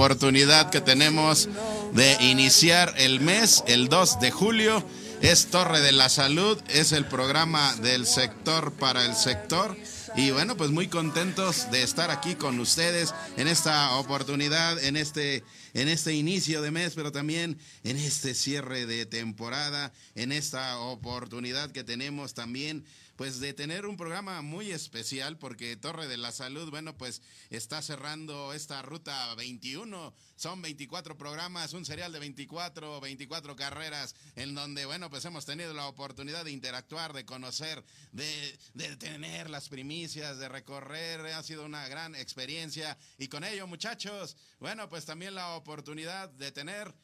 oportunidad que tenemos de iniciar el mes, el 2 de julio. Es Torre de la Salud, es el programa del sector para el sector. Y bueno, pues muy contentos de estar aquí con ustedes en esta oportunidad, en este, en este inicio de mes, pero también en este cierre de temporada, en esta oportunidad que tenemos también pues de tener un programa muy especial porque Torre de la Salud, bueno, pues está cerrando esta ruta 21. Son 24 programas, un serial de 24, 24 carreras en donde, bueno, pues hemos tenido la oportunidad de interactuar, de conocer, de, tener las primicias, de recorrer. Ha sido una gran experiencia y con ello, muchachos, bueno, pues también la oportunidad de tener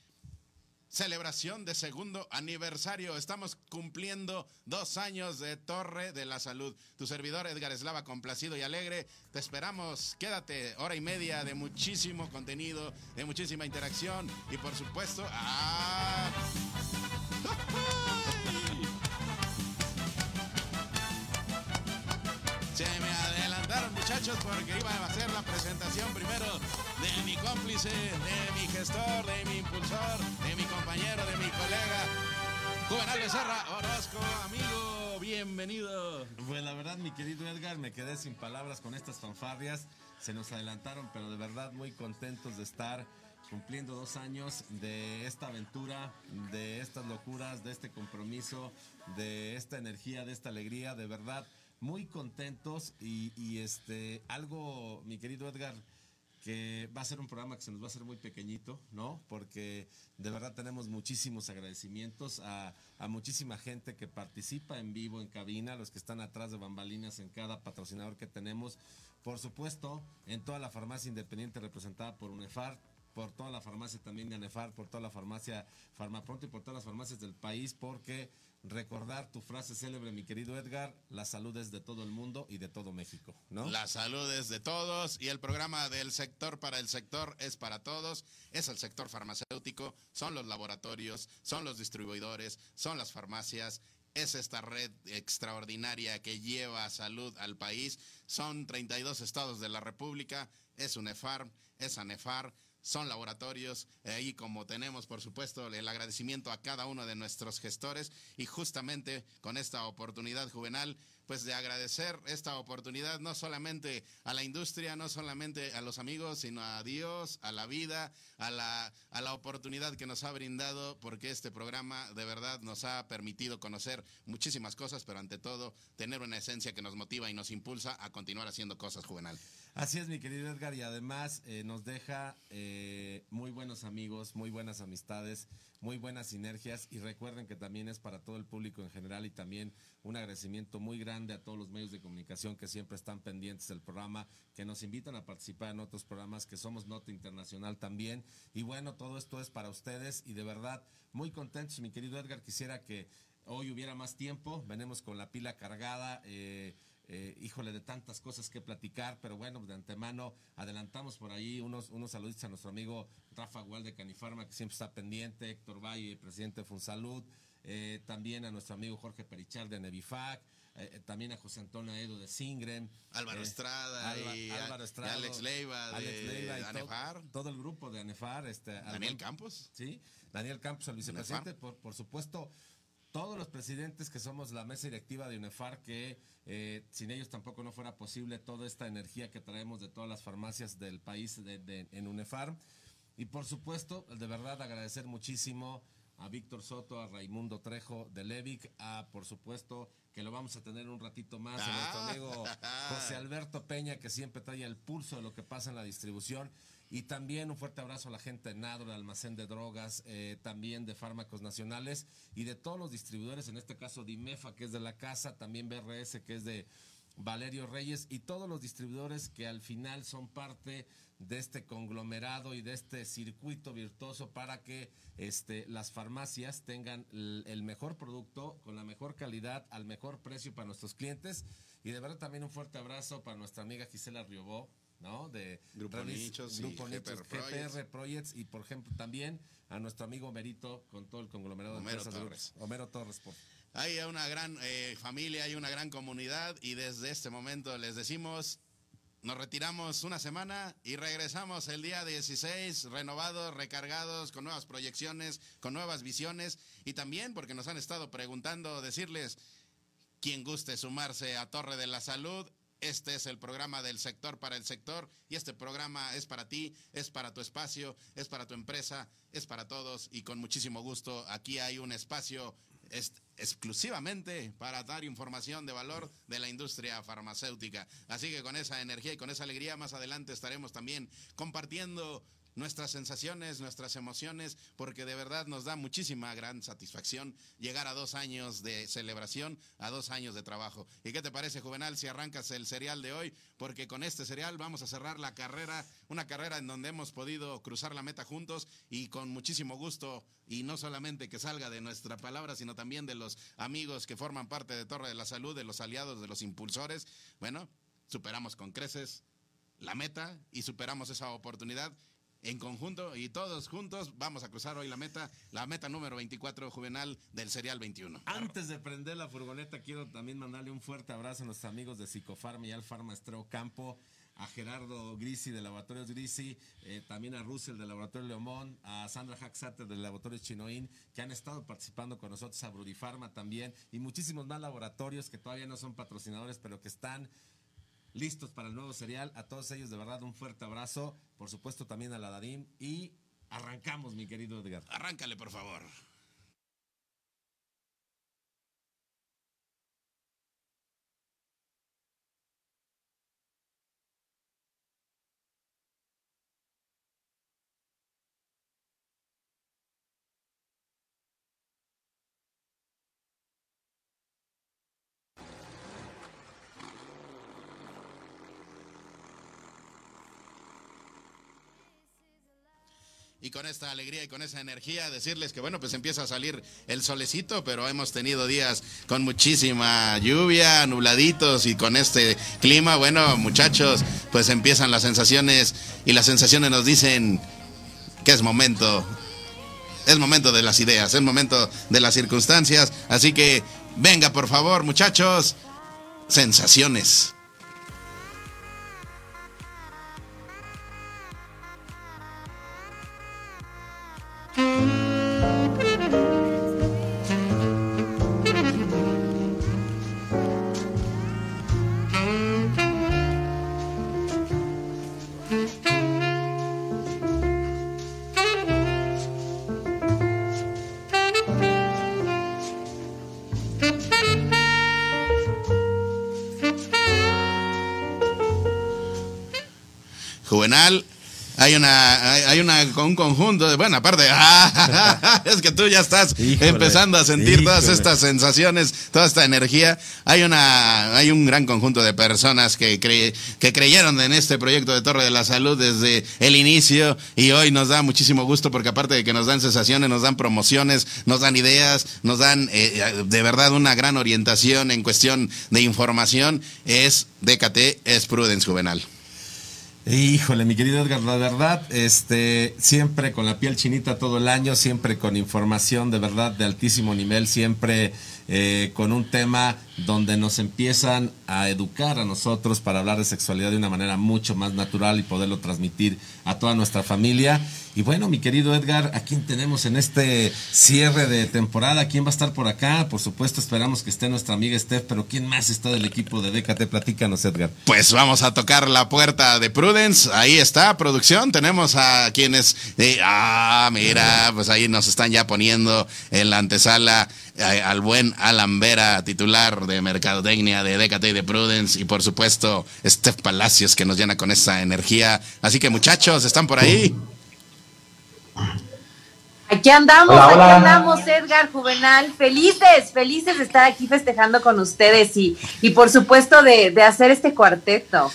celebración de segundo aniversario. Estamos cumpliendo dos años de Torre de la Salud. Tu servidor Edgar Eslava, complacido y alegre. Te esperamos. Quédate hora y media de muchísimo contenido, de muchísima interacción y por supuesto... ¡ah! Se me adelantaron muchachos porque iba a hacer la presentación primero mi cómplice, de mi gestor, de mi impulsor, de mi compañero, de mi colega. Juvenal Becerra, Orozco, amigo, bienvenido. Pues la verdad, mi querido Edgar, me quedé sin palabras con estas fanfarrias. Se nos adelantaron, pero de verdad muy contentos de estar cumpliendo dos años de esta aventura, de estas locuras, de este compromiso, de esta energía, de esta alegría, de verdad muy contentos y, y, este algo, mi querido Edgar, que va a ser un programa que se nos va a hacer muy pequeñito, ¿no? Porque de verdad tenemos muchísimos agradecimientos a, muchísima gente que participa en vivo en cabina, los que están atrás de bambalinas en cada patrocinador que tenemos, por supuesto, en toda la farmacia independiente representada por UNEFAR, por toda la farmacia también de ANEFAR, por toda la farmacia Farmapronto y por todas las farmacias del país, porque recordar tu frase célebre, mi querido Edgar, la salud es de todo el mundo y de todo México, ¿no? La salud es de todos y el programa del sector para el sector es para todos, es el sector farmacéutico, son los laboratorios, son los distribuidores, son las farmacias, es esta red extraordinaria que lleva salud al país, son 32 estados de la República, es UNEFAR, es ANEFAR, son laboratorios, ahí como tenemos por supuesto el agradecimiento a cada uno de nuestros gestores y justamente con esta oportunidad juvenal pues de agradecer esta oportunidad no solamente a la industria, no solamente a los amigos, sino a Dios, a la vida, a la, a la oportunidad que nos ha brindado, porque este programa de verdad nos ha permitido conocer muchísimas cosas, pero ante todo tener una esencia que nos motiva y nos impulsa a continuar haciendo cosas juvenal. Así es, mi querido Edgar, y además eh, nos deja eh, muy buenos amigos, muy buenas amistades, muy buenas sinergias, y recuerden que también es para todo el público en general y también un agradecimiento muy grande a todos los medios de comunicación que siempre están pendientes del programa, que nos invitan a participar en otros programas, que somos Nota Internacional también, y bueno, todo esto es para ustedes, y de verdad, muy contentos, mi querido Edgar, quisiera que hoy hubiera más tiempo, venimos con la pila cargada, eh, eh, híjole, de tantas cosas que platicar, pero bueno, de antemano adelantamos por ahí unos, unos saluditos a nuestro amigo Rafa Gual de Canifarma, que siempre está pendiente, Héctor Valle, presidente de Funsalud, eh, también a nuestro amigo Jorge Perichal de Nevifac, eh, también a José Antonio Edo de Singren, Álvaro Estrada, Alba, y, Álvaro y Estrada, Alex Leiva de, Alex Leiva y Anefar, todo el grupo de Anefar, este, Daniel Campos. Sí, Daniel Campos, el vicepresidente, por, por supuesto, todos los presidentes que somos la mesa directiva de UNEFAR, que eh, sin ellos tampoco no fuera posible toda esta energía que traemos de todas las farmacias del país de- de- en UNEFAR. Y por supuesto, de verdad agradecer muchísimo a Víctor Soto, a Raimundo Trejo de Levic, a por supuesto que lo vamos a tener un ratito más, a nuestro Ah. amigo José Alberto Peña, que siempre trae el pulso de lo que pasa en la distribución. Y también un fuerte abrazo a la gente de Nadro, de Almacén de Drogas, eh, también de Fármacos Nacionales y de todos los distribuidores, en este caso Dimefa, que es de la casa, también BRS, que es de Valerio Reyes, y todos los distribuidores que al final son parte de este conglomerado y de este circuito virtuoso para que este, las farmacias tengan el, el mejor producto con la mejor calidad al mejor precio para nuestros clientes. Y de verdad también un fuerte abrazo para nuestra amiga Gisela Riobó, ¿no? De Grupo Nichos Grupo Nichos, GPR Projects. GPR Projects y por ejemplo también a nuestro amigo Merito con todo el conglomerado Homero de Torres. Homero Torres. Por, Hay una gran eh, familia, hay una gran comunidad y desde este momento les decimos Nos retiramos una semana y regresamos el día 16, renovados, recargados, con nuevas proyecciones, con nuevas visiones y también porque nos han estado preguntando, decirles, quien guste sumarse a Torre de la Salud, este es el programa del sector para el sector y este programa es para ti, es para tu espacio, es para tu empresa, es para todos y con muchísimo gusto aquí hay un espacio exclusivamente para dar información de valor de la industria farmacéutica. Así que con esa energía y con esa alegría más adelante estaremos también compartiendo nuestras sensaciones, nuestras emociones, porque de verdad nos da muchísima gran satisfacción llegar a dos años de celebración, a dos años de trabajo. ¿Y qué te parece, Juvenal, si arrancas el serial de hoy? Porque con este serial vamos a cerrar la carrera, una carrera en donde hemos podido cruzar la meta juntos y con muchísimo gusto, y no solamente que salga de nuestra palabra, sino también de los amigos que forman parte de Torre de la Salud, de los aliados, de los impulsores. Bueno, superamos con creces la meta y superamos esa oportunidad en conjunto y todos juntos vamos a cruzar hoy la meta, la meta número 24 juvenal del serial 21. Antes de prender la furgoneta, quiero también mandarle un fuerte abrazo a nuestros amigos de Psicofarma y Alfarma Estreo Campo, a Gerardo Grisi de Laboratorios Grisi, eh, también a Russell del Laboratorio Leomón, a Sandra Haxater del Laboratorio Chinoín, que han estado participando con nosotros, a Brudifarma también, y muchísimos más laboratorios que todavía no son patrocinadores, pero que están listos para el nuevo serial. A todos ellos, de verdad, un fuerte abrazo. Por supuesto, también a la Dadim. Y arrancamos, mi querido Edgar. Arráncale, por favor. Y con esta alegría y con esa energía decirles que bueno, pues empieza a salir el solecito, pero hemos tenido días con muchísima lluvia, nubladitos y con este clima, bueno, muchachos, pues empiezan las sensaciones y las sensaciones nos dicen que es momento, es momento de las ideas, es momento de las circunstancias, así que venga por favor, muchachos, sensaciones. Hay una, hay una, un conjunto de, bueno, aparte, es que tú ya estás empezando a sentir todas estas sensaciones, toda esta energía. Hay una, hay un gran conjunto de personas que, que creyeron en este proyecto de Torre de la Salud desde el inicio y hoy nos da muchísimo gusto porque aparte de que nos dan sensaciones, nos dan promociones, nos dan ideas, nos dan eh, de verdad una gran orientación en cuestión de información, es DKT, es Prudence Juvenal. Híjole, mi querido Edgar, la verdad, este, siempre con la piel chinita todo el año, siempre con información de verdad de altísimo nivel, siempre eh, con un tema donde nos empiezan a educar a nosotros para hablar de sexualidad de una manera mucho más natural y poderlo transmitir a toda nuestra familia. Y bueno, mi querido Edgar, ¿a quién tenemos en este cierre de temporada? ¿Quién va a estar por acá? Por supuesto, esperamos que esté nuestra amiga Steph, pero ¿quién más está del equipo de DKT? Platícanos, Edgar. Pues vamos a tocar la puerta de Prudence. Ahí está, producción. Tenemos a quienes. ah, mira, pues ahí nos están ya poniendo en la antesala eh, al buen Alan Vera, titular de Mercadotecnia de DKT y de Prudence, y por supuesto, Steph Palacios, que nos llena con esa energía. Así que, muchachos, ¿están por ahí? Aquí andamos, aquí andamos, Edgar Juvenal, felices, felices de estar aquí festejando con ustedes y, y por supuesto de, hacer este cuarteto.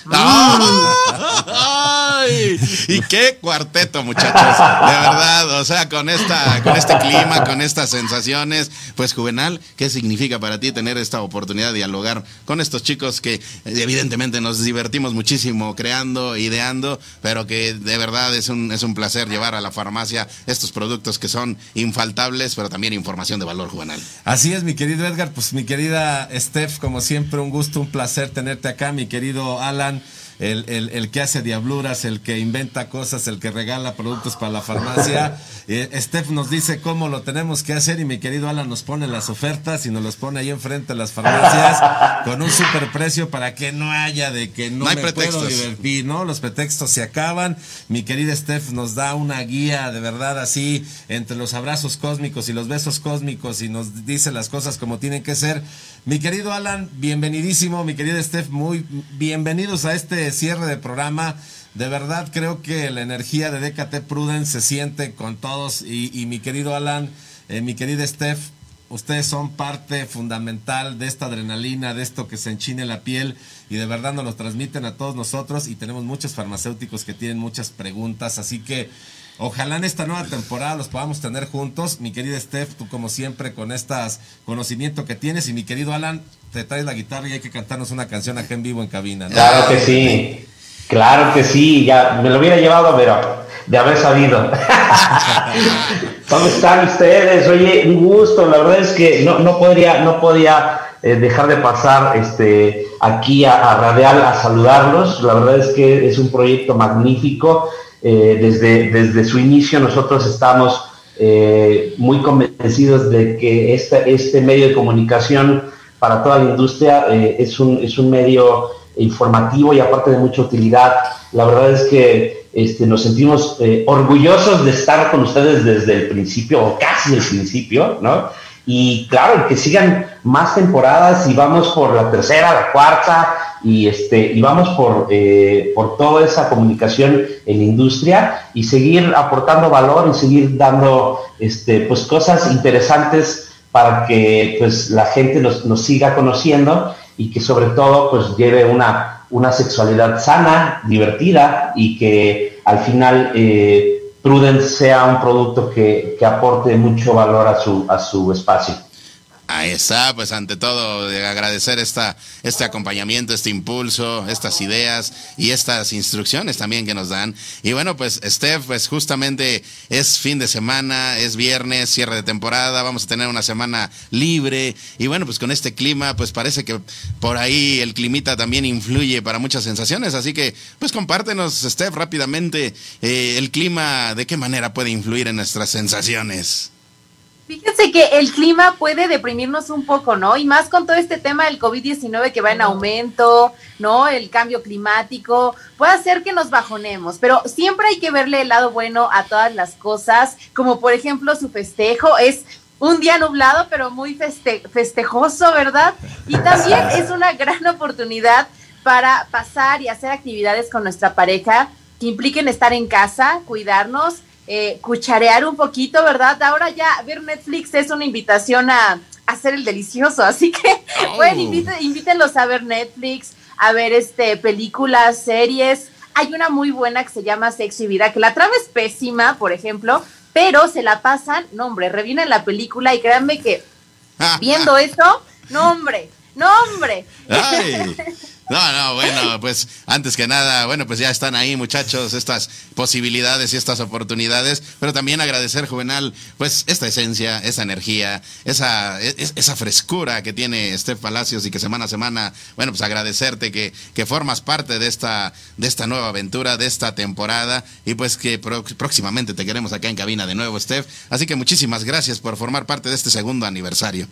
¡Ay! ¿Y qué cuarteto, muchachos? De verdad, o sea, con esta, con este clima, con estas sensaciones, pues Juvenal, ¿qué significa para ti tener esta oportunidad de dialogar con estos chicos que evidentemente nos divertimos muchísimo creando, ideando, pero que de verdad es un, es un placer llevar a la farmacia estos productos que son infaltables, pero también información de valor juvenil. Así es, mi querido Edgar, pues mi querida Steph, como siempre, un gusto, un placer tenerte acá, mi querido Alan. El, el, que hace diabluras, el que inventa cosas, el que regala productos para la farmacia. Eh, Steph nos dice cómo lo tenemos que hacer y mi querido Alan nos pone las ofertas y nos los pone ahí enfrente de las farmacias con un super precio para que no haya de que no, me puedo divertir, ¿no? Los pretextos se acaban. Mi querida Steph nos da una guía de verdad así entre los abrazos cósmicos y los besos cósmicos y nos dice las cosas como tienen que ser. Mi querido Alan, bienvenidísimo. Mi querida Steph, muy bienvenidos a este cierre de programa. De verdad creo que la energía de DKT Prudence se siente con todos. Y, mi querido Alan, eh, mi querida Steph, ustedes son parte fundamental de esta adrenalina, de esto que se enchine la piel. Y de verdad nos lo transmiten a todos nosotros. Y tenemos muchos farmacéuticos que tienen muchas preguntas, así que Ojalá en esta nueva temporada los podamos tener juntos. Mi querida Steph, tú como siempre con estas conocimiento que tienes y mi querido Alan, te traes la guitarra y hay que cantarnos una canción acá en vivo en cabina. Claro que sí, claro que sí, ya me lo hubiera llevado, pero de haber sabido. ¿Cómo están ustedes? Oye, un gusto, la verdad es que no, no podría, no podía eh, dejar de pasar este, aquí a, a Radial a saludarlos. La verdad es que es un proyecto magnífico eh, desde, desde su inicio nosotros estamos eh, muy convencidos de que este, este medio de comunicación para toda la industria eh, es, un, es un medio informativo y aparte de mucha utilidad. La verdad es que este, nos sentimos orgullosos de estar con ustedes desde el principio, o casi el principio, ¿no? Y claro, que sigan más temporadas y vamos por la tercera, la cuarta, y, este, y vamos por, eh, por toda esa comunicación en la industria y seguir aportando valor y seguir dando este, pues, cosas interesantes para que pues, la gente nos, nos siga conociendo y que sobre todo pues, lleve una, una sexualidad sana, divertida y que al final eh, Prudence sea un producto que, que aporte mucho valor a su, a su espacio. Ahí está, pues ante todo de agradecer esta, este acompañamiento, este impulso, estas ideas y estas instrucciones también que nos dan. Y bueno, pues Steph, pues justamente es fin de semana, es viernes, cierre de temporada, vamos a tener una semana libre y bueno, pues con este clima, pues parece que por ahí el climita también influye para muchas sensaciones, así que pues compártenos, Steph, rápidamente eh, el clima, de qué manera puede influir en nuestras sensaciones. Fíjense que el clima puede deprimirnos un poco, ¿no? Y más con todo este tema del COVID-19 que va en aumento, ¿no? El cambio climático, puede hacer que nos bajonemos, pero siempre hay que verle el lado bueno a todas las cosas, como por ejemplo su festejo, es un día nublado, pero muy festejoso, ¿verdad? Y también es una gran oportunidad para pasar y hacer actividades con nuestra pareja que impliquen estar en casa, cuidarnos eh, cucharear un poquito, ¿verdad? Ahora ya ver Netflix es una invitación a, hacer el delicioso, así que bueno, invítenlos a ver Netflix, a ver este películas, series. Hay una muy buena que se llama Sexy Vida, que la trama es pésima, por ejemplo, pero se la pasan, no hombre, revienen la película y créanme que viendo eso, no hombre, no hombre. No, no, bueno, pues antes que nada, bueno, pues ya están ahí muchachos estas posibilidades y estas oportunidades, pero también agradecer, Juvenal, pues esta esencia, esa energía, esa, esa frescura que tiene Steph Palacios y que semana a semana, bueno, pues agradecerte que, que formas parte de esta, de esta nueva aventura, de esta temporada y pues que próximamente te queremos acá en cabina de nuevo, Steph. Así que muchísimas gracias por formar parte de este segundo aniversario.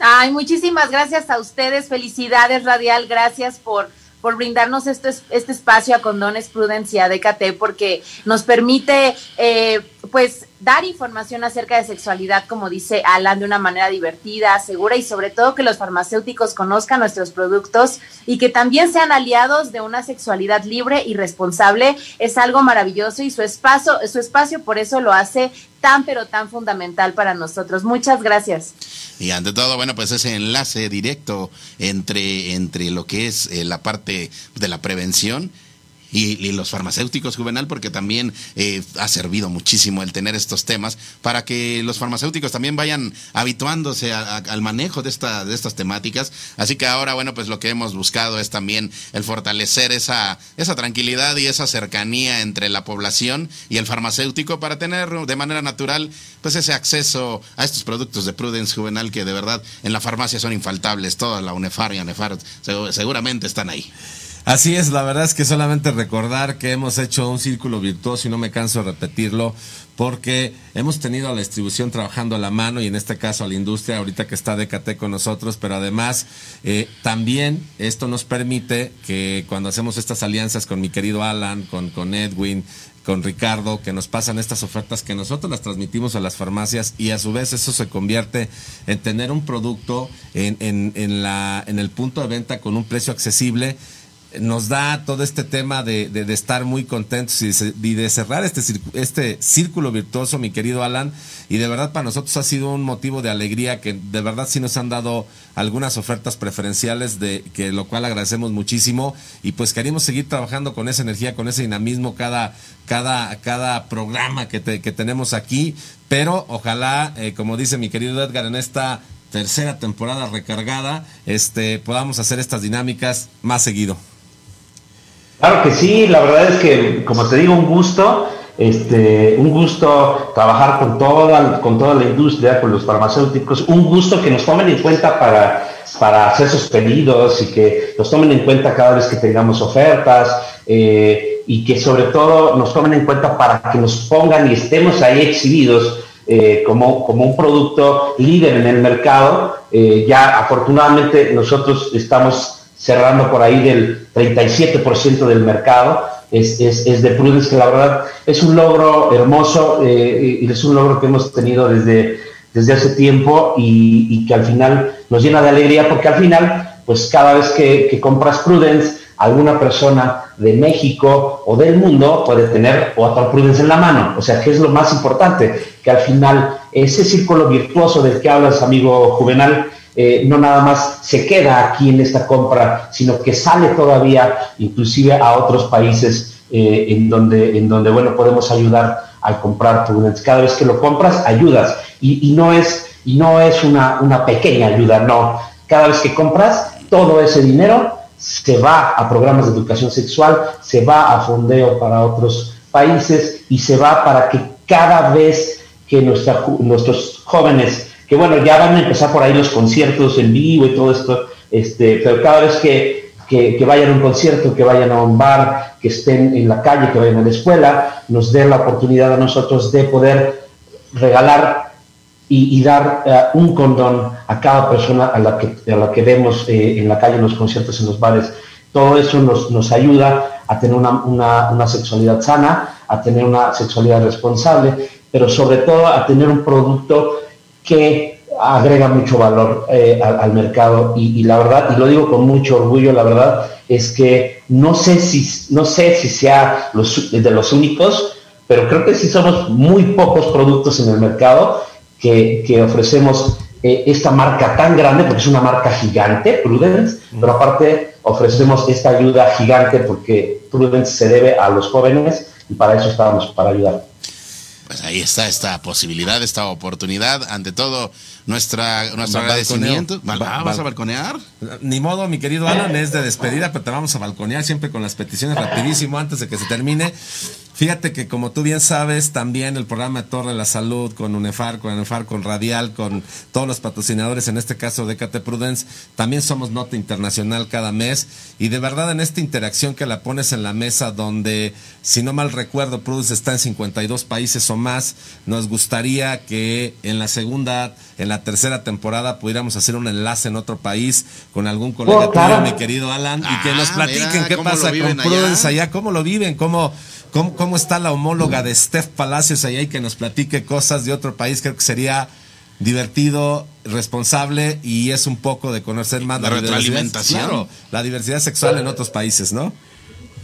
Ay, muchísimas gracias a ustedes. Felicidades, Radial. Gracias por, por brindarnos este, este espacio a Condones Prudence y a DKT porque nos permite, eh, pues, dar información acerca de sexualidad, como dice Alan, de una manera divertida, segura y sobre todo que los farmacéuticos conozcan nuestros productos y que también sean aliados de una sexualidad libre y responsable. Es algo maravilloso y su espacio, su espacio por eso lo hace tan pero tan fundamental para nosotros. Muchas gracias. Y ante todo, bueno, pues ese enlace directo entre, entre lo que es eh, la parte de la prevención y, los farmacéuticos, Juvenal, porque también eh, ha servido muchísimo el tener estos temas para que los farmacéuticos también vayan habituándose al manejo de, esta, de estas temáticas. Así que ahora, bueno, pues lo que hemos buscado es también el fortalecer esa, esa tranquilidad y esa cercanía entre la población y el farmacéutico para tener de manera natural pues ese acceso a estos productos de Prudence Juvenal que de verdad en la farmacia son infaltables. Toda la UNEFAR y ANEFAR seguramente están ahí. Así es, la verdad es que solamente recordar que hemos hecho un círculo virtuoso y no me canso de repetirlo, porque hemos tenido a la distribución trabajando a la mano y en este caso a la industria, ahorita que está DKT con nosotros, pero además eh, también esto nos permite que cuando hacemos estas alianzas con mi querido Alan, con, con Edwin, con Ricardo, que nos pasan estas ofertas que nosotros las transmitimos a las farmacias y a su vez eso se convierte en tener un producto en, en, en, la, en el punto de venta con un precio accesible nos da todo este tema de, de, estar muy contentos y de, cerrar este, este círculo virtuoso, mi querido Alan. Y de verdad para nosotros ha sido un motivo de alegría que de verdad sí nos han dado algunas ofertas preferenciales, de que lo cual agradecemos muchísimo. Y pues queremos seguir trabajando con esa energía, con ese dinamismo cada, cada, cada programa que, te, que tenemos aquí. Pero ojalá, eh, como dice mi querido Edgar, en esta tercera temporada recargada, este, podamos hacer estas dinámicas más seguido. Claro que sí, la verdad es que, como te digo, un gusto, este, un gusto trabajar con toda, con toda la industria, con los farmacéuticos, un gusto que nos tomen en cuenta para, para hacer sus pedidos y que nos tomen en cuenta cada vez que tengamos ofertas eh, y que sobre todo nos tomen en cuenta para que nos pongan y estemos ahí exhibidos eh, como, como un producto líder en el mercado. Eh, ya afortunadamente nosotros estamos cerrando por ahí del 37% del mercado, es, es, de Prudence, que la verdad es un logro hermoso eh, y es un logro que hemos tenido desde, desde hace tiempo y, y, que al final nos llena de alegría porque al final, pues cada vez que, compras Prudence, alguna persona de México o del mundo puede tener otra Prudence en la mano. O sea, que es lo más importante, que al final ese círculo virtuoso del que hablas, amigo Juvenal, eh, no nada más se queda aquí en esta compra, sino que sale todavía inclusive a otros países eh, en, donde, en donde, bueno, podemos ayudar al comprar Prudence. Cada vez que lo compras, ayudas. Y, no es, y no es una, una pequeña ayuda, no. Cada vez que compras, todo ese dinero se va a programas de educación sexual, se va a fondeo para otros países y se va para que cada vez que nuestra, nuestros jóvenes que bueno, ya van a empezar por ahí los conciertos en vivo y todo esto, este, pero cada vez que, que, vayan a un concierto, que vayan a un bar, que estén en la calle, que vayan a la escuela, nos den la oportunidad a nosotros de poder regalar y, dar uh, un condón a cada persona a la que, a la que vemos eh, en la calle, en los conciertos, en los bares. Todo eso nos, nos ayuda a tener una, una, una sexualidad sana, a tener una sexualidad responsable, pero sobre todo a tener un producto que agrega mucho valor eh, al, mercado. Y, la verdad, y lo digo con mucho orgullo, la verdad es que no sé si, no sé si sea los, de los únicos, pero creo que sí somos muy pocos productos en el mercado que, que ofrecemos eh, esta marca tan grande, porque es una marca gigante, Prudence, pero aparte ofrecemos esta ayuda gigante porque Prudence se debe a los jóvenes y para eso estábamos, para ayudar pues ahí está esta posibilidad, esta oportunidad. Ante todo, nuestra, nuestro agradecimiento. Ah, ¿Vas a balconear? Ni modo, mi querido Alan, es de despedida, pero te vamos a balconear siempre con las peticiones rapidísimo antes de que se termine. Fíjate que como tú bien sabes, también el programa Torre de la Salud con UNEFAR, con UNEFAR, con Radial, con todos los patrocinadores, en este caso de KT Prudence, también somos nota internacional cada mes. Y de verdad en esta interacción que la pones en la mesa donde, si no mal recuerdo, Prudence está en 52 países o más, nos gustaría que en la segunda, en la tercera temporada pudiéramos hacer un enlace en otro país con algún colega oh, tuyo, mi querido Alan, y que nos ah, platiquen qué pasa con Prudence allá, cómo lo viven, cómo ¿Cómo, ¿Cómo, está la homóloga de Steph Palacios ahí que nos platique cosas de otro país? Creo que sería divertido, responsable y es un poco de conocer más la, retroalimentación. la diversidad sexual en otros países, ¿no?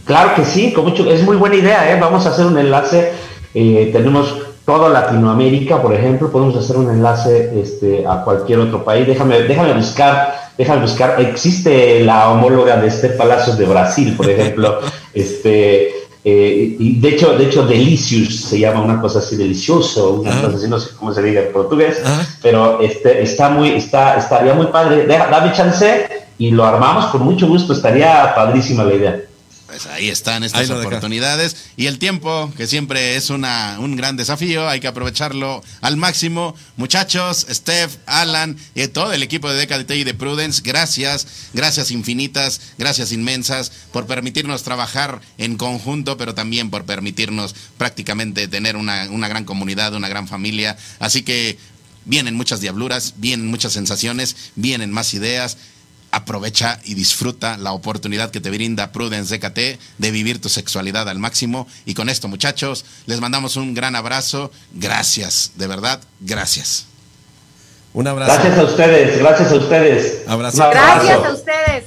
Claro que sí, con mucho, es muy buena idea, ¿eh? Vamos a hacer un enlace, eh, tenemos toda Latinoamérica, por ejemplo, podemos hacer un enlace este, a cualquier otro país. Déjame, déjame buscar, déjame buscar, existe la homóloga de Steph Palacios de Brasil, por ejemplo, este eh, y de hecho, de hecho, delicious se llama una cosa así, delicioso, una cosa así, no sé cómo se diga en portugués, pero este, está muy, está, estaría muy padre. dame chance y lo armamos con mucho gusto, estaría padrísima la idea. Pues ahí están estas oportunidades. Y el tiempo, que siempre es una, un gran desafío, hay que aprovecharlo al máximo. Muchachos, Steph, Alan y todo el equipo de DKDT y de Prudence, gracias, gracias infinitas, gracias inmensas por permitirnos trabajar en conjunto, pero también por permitirnos prácticamente tener una, una gran comunidad, una gran familia. Así que vienen muchas diabluras, vienen muchas sensaciones, vienen más ideas aprovecha y disfruta la oportunidad que te brinda Prudence DKT de vivir tu sexualidad al máximo. Y con esto, muchachos, les mandamos un gran abrazo. Gracias, de verdad, gracias. Un abrazo. Gracias a ustedes, gracias a ustedes. Abrazo. Gracias a ustedes.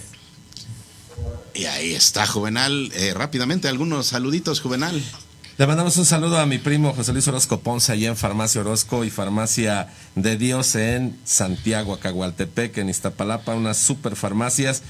Y ahí está, Juvenal. Eh, rápidamente, algunos saluditos, Juvenal. Le mandamos un saludo a mi primo José Luis Orozco Ponce, allá en Farmacia Orozco y Farmacia de Dios en Santiago, Acagualtepec, en Iztapalapa, unas super farmacias.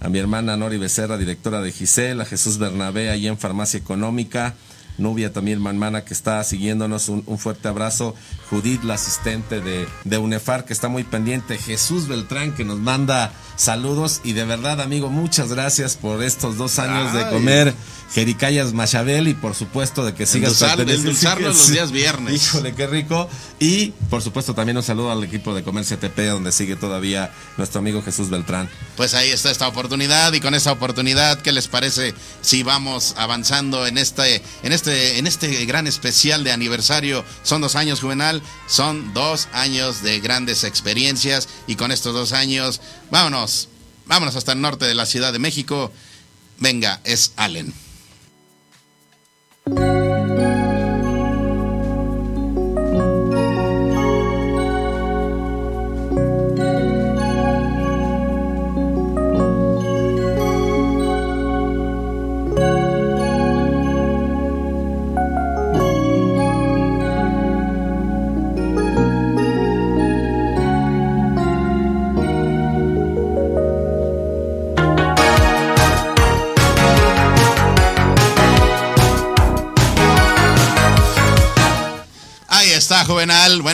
A mi hermana Nori Becerra, directora de Gisela, a Jesús Bernabé, allá en Farmacia Económica. Nubia también, hermana, que está siguiéndonos. Un, fuerte abrazo. Judith, la asistente de, de, UNEFAR, que está muy pendiente. Jesús Beltrán, que nos manda saludos. Y de verdad, amigo, muchas gracias por estos dos años de comer Jericayas Machabel y por supuesto de que sigas endulzarnos los días viernes. Híjole, qué rico. Y por supuesto también un saludo al equipo de Comercio TP donde sigue todavía nuestro amigo Jesús Beltrán. Pues ahí está esta oportunidad y con esta oportunidad, ¿qué les parece si vamos avanzando en este en este en este gran especial de aniversario? Son dos años juvenal, son dos años de grandes experiencias y con estos dos años, vámonos, vámonos hasta el norte de la Ciudad de México. Venga, es Allen.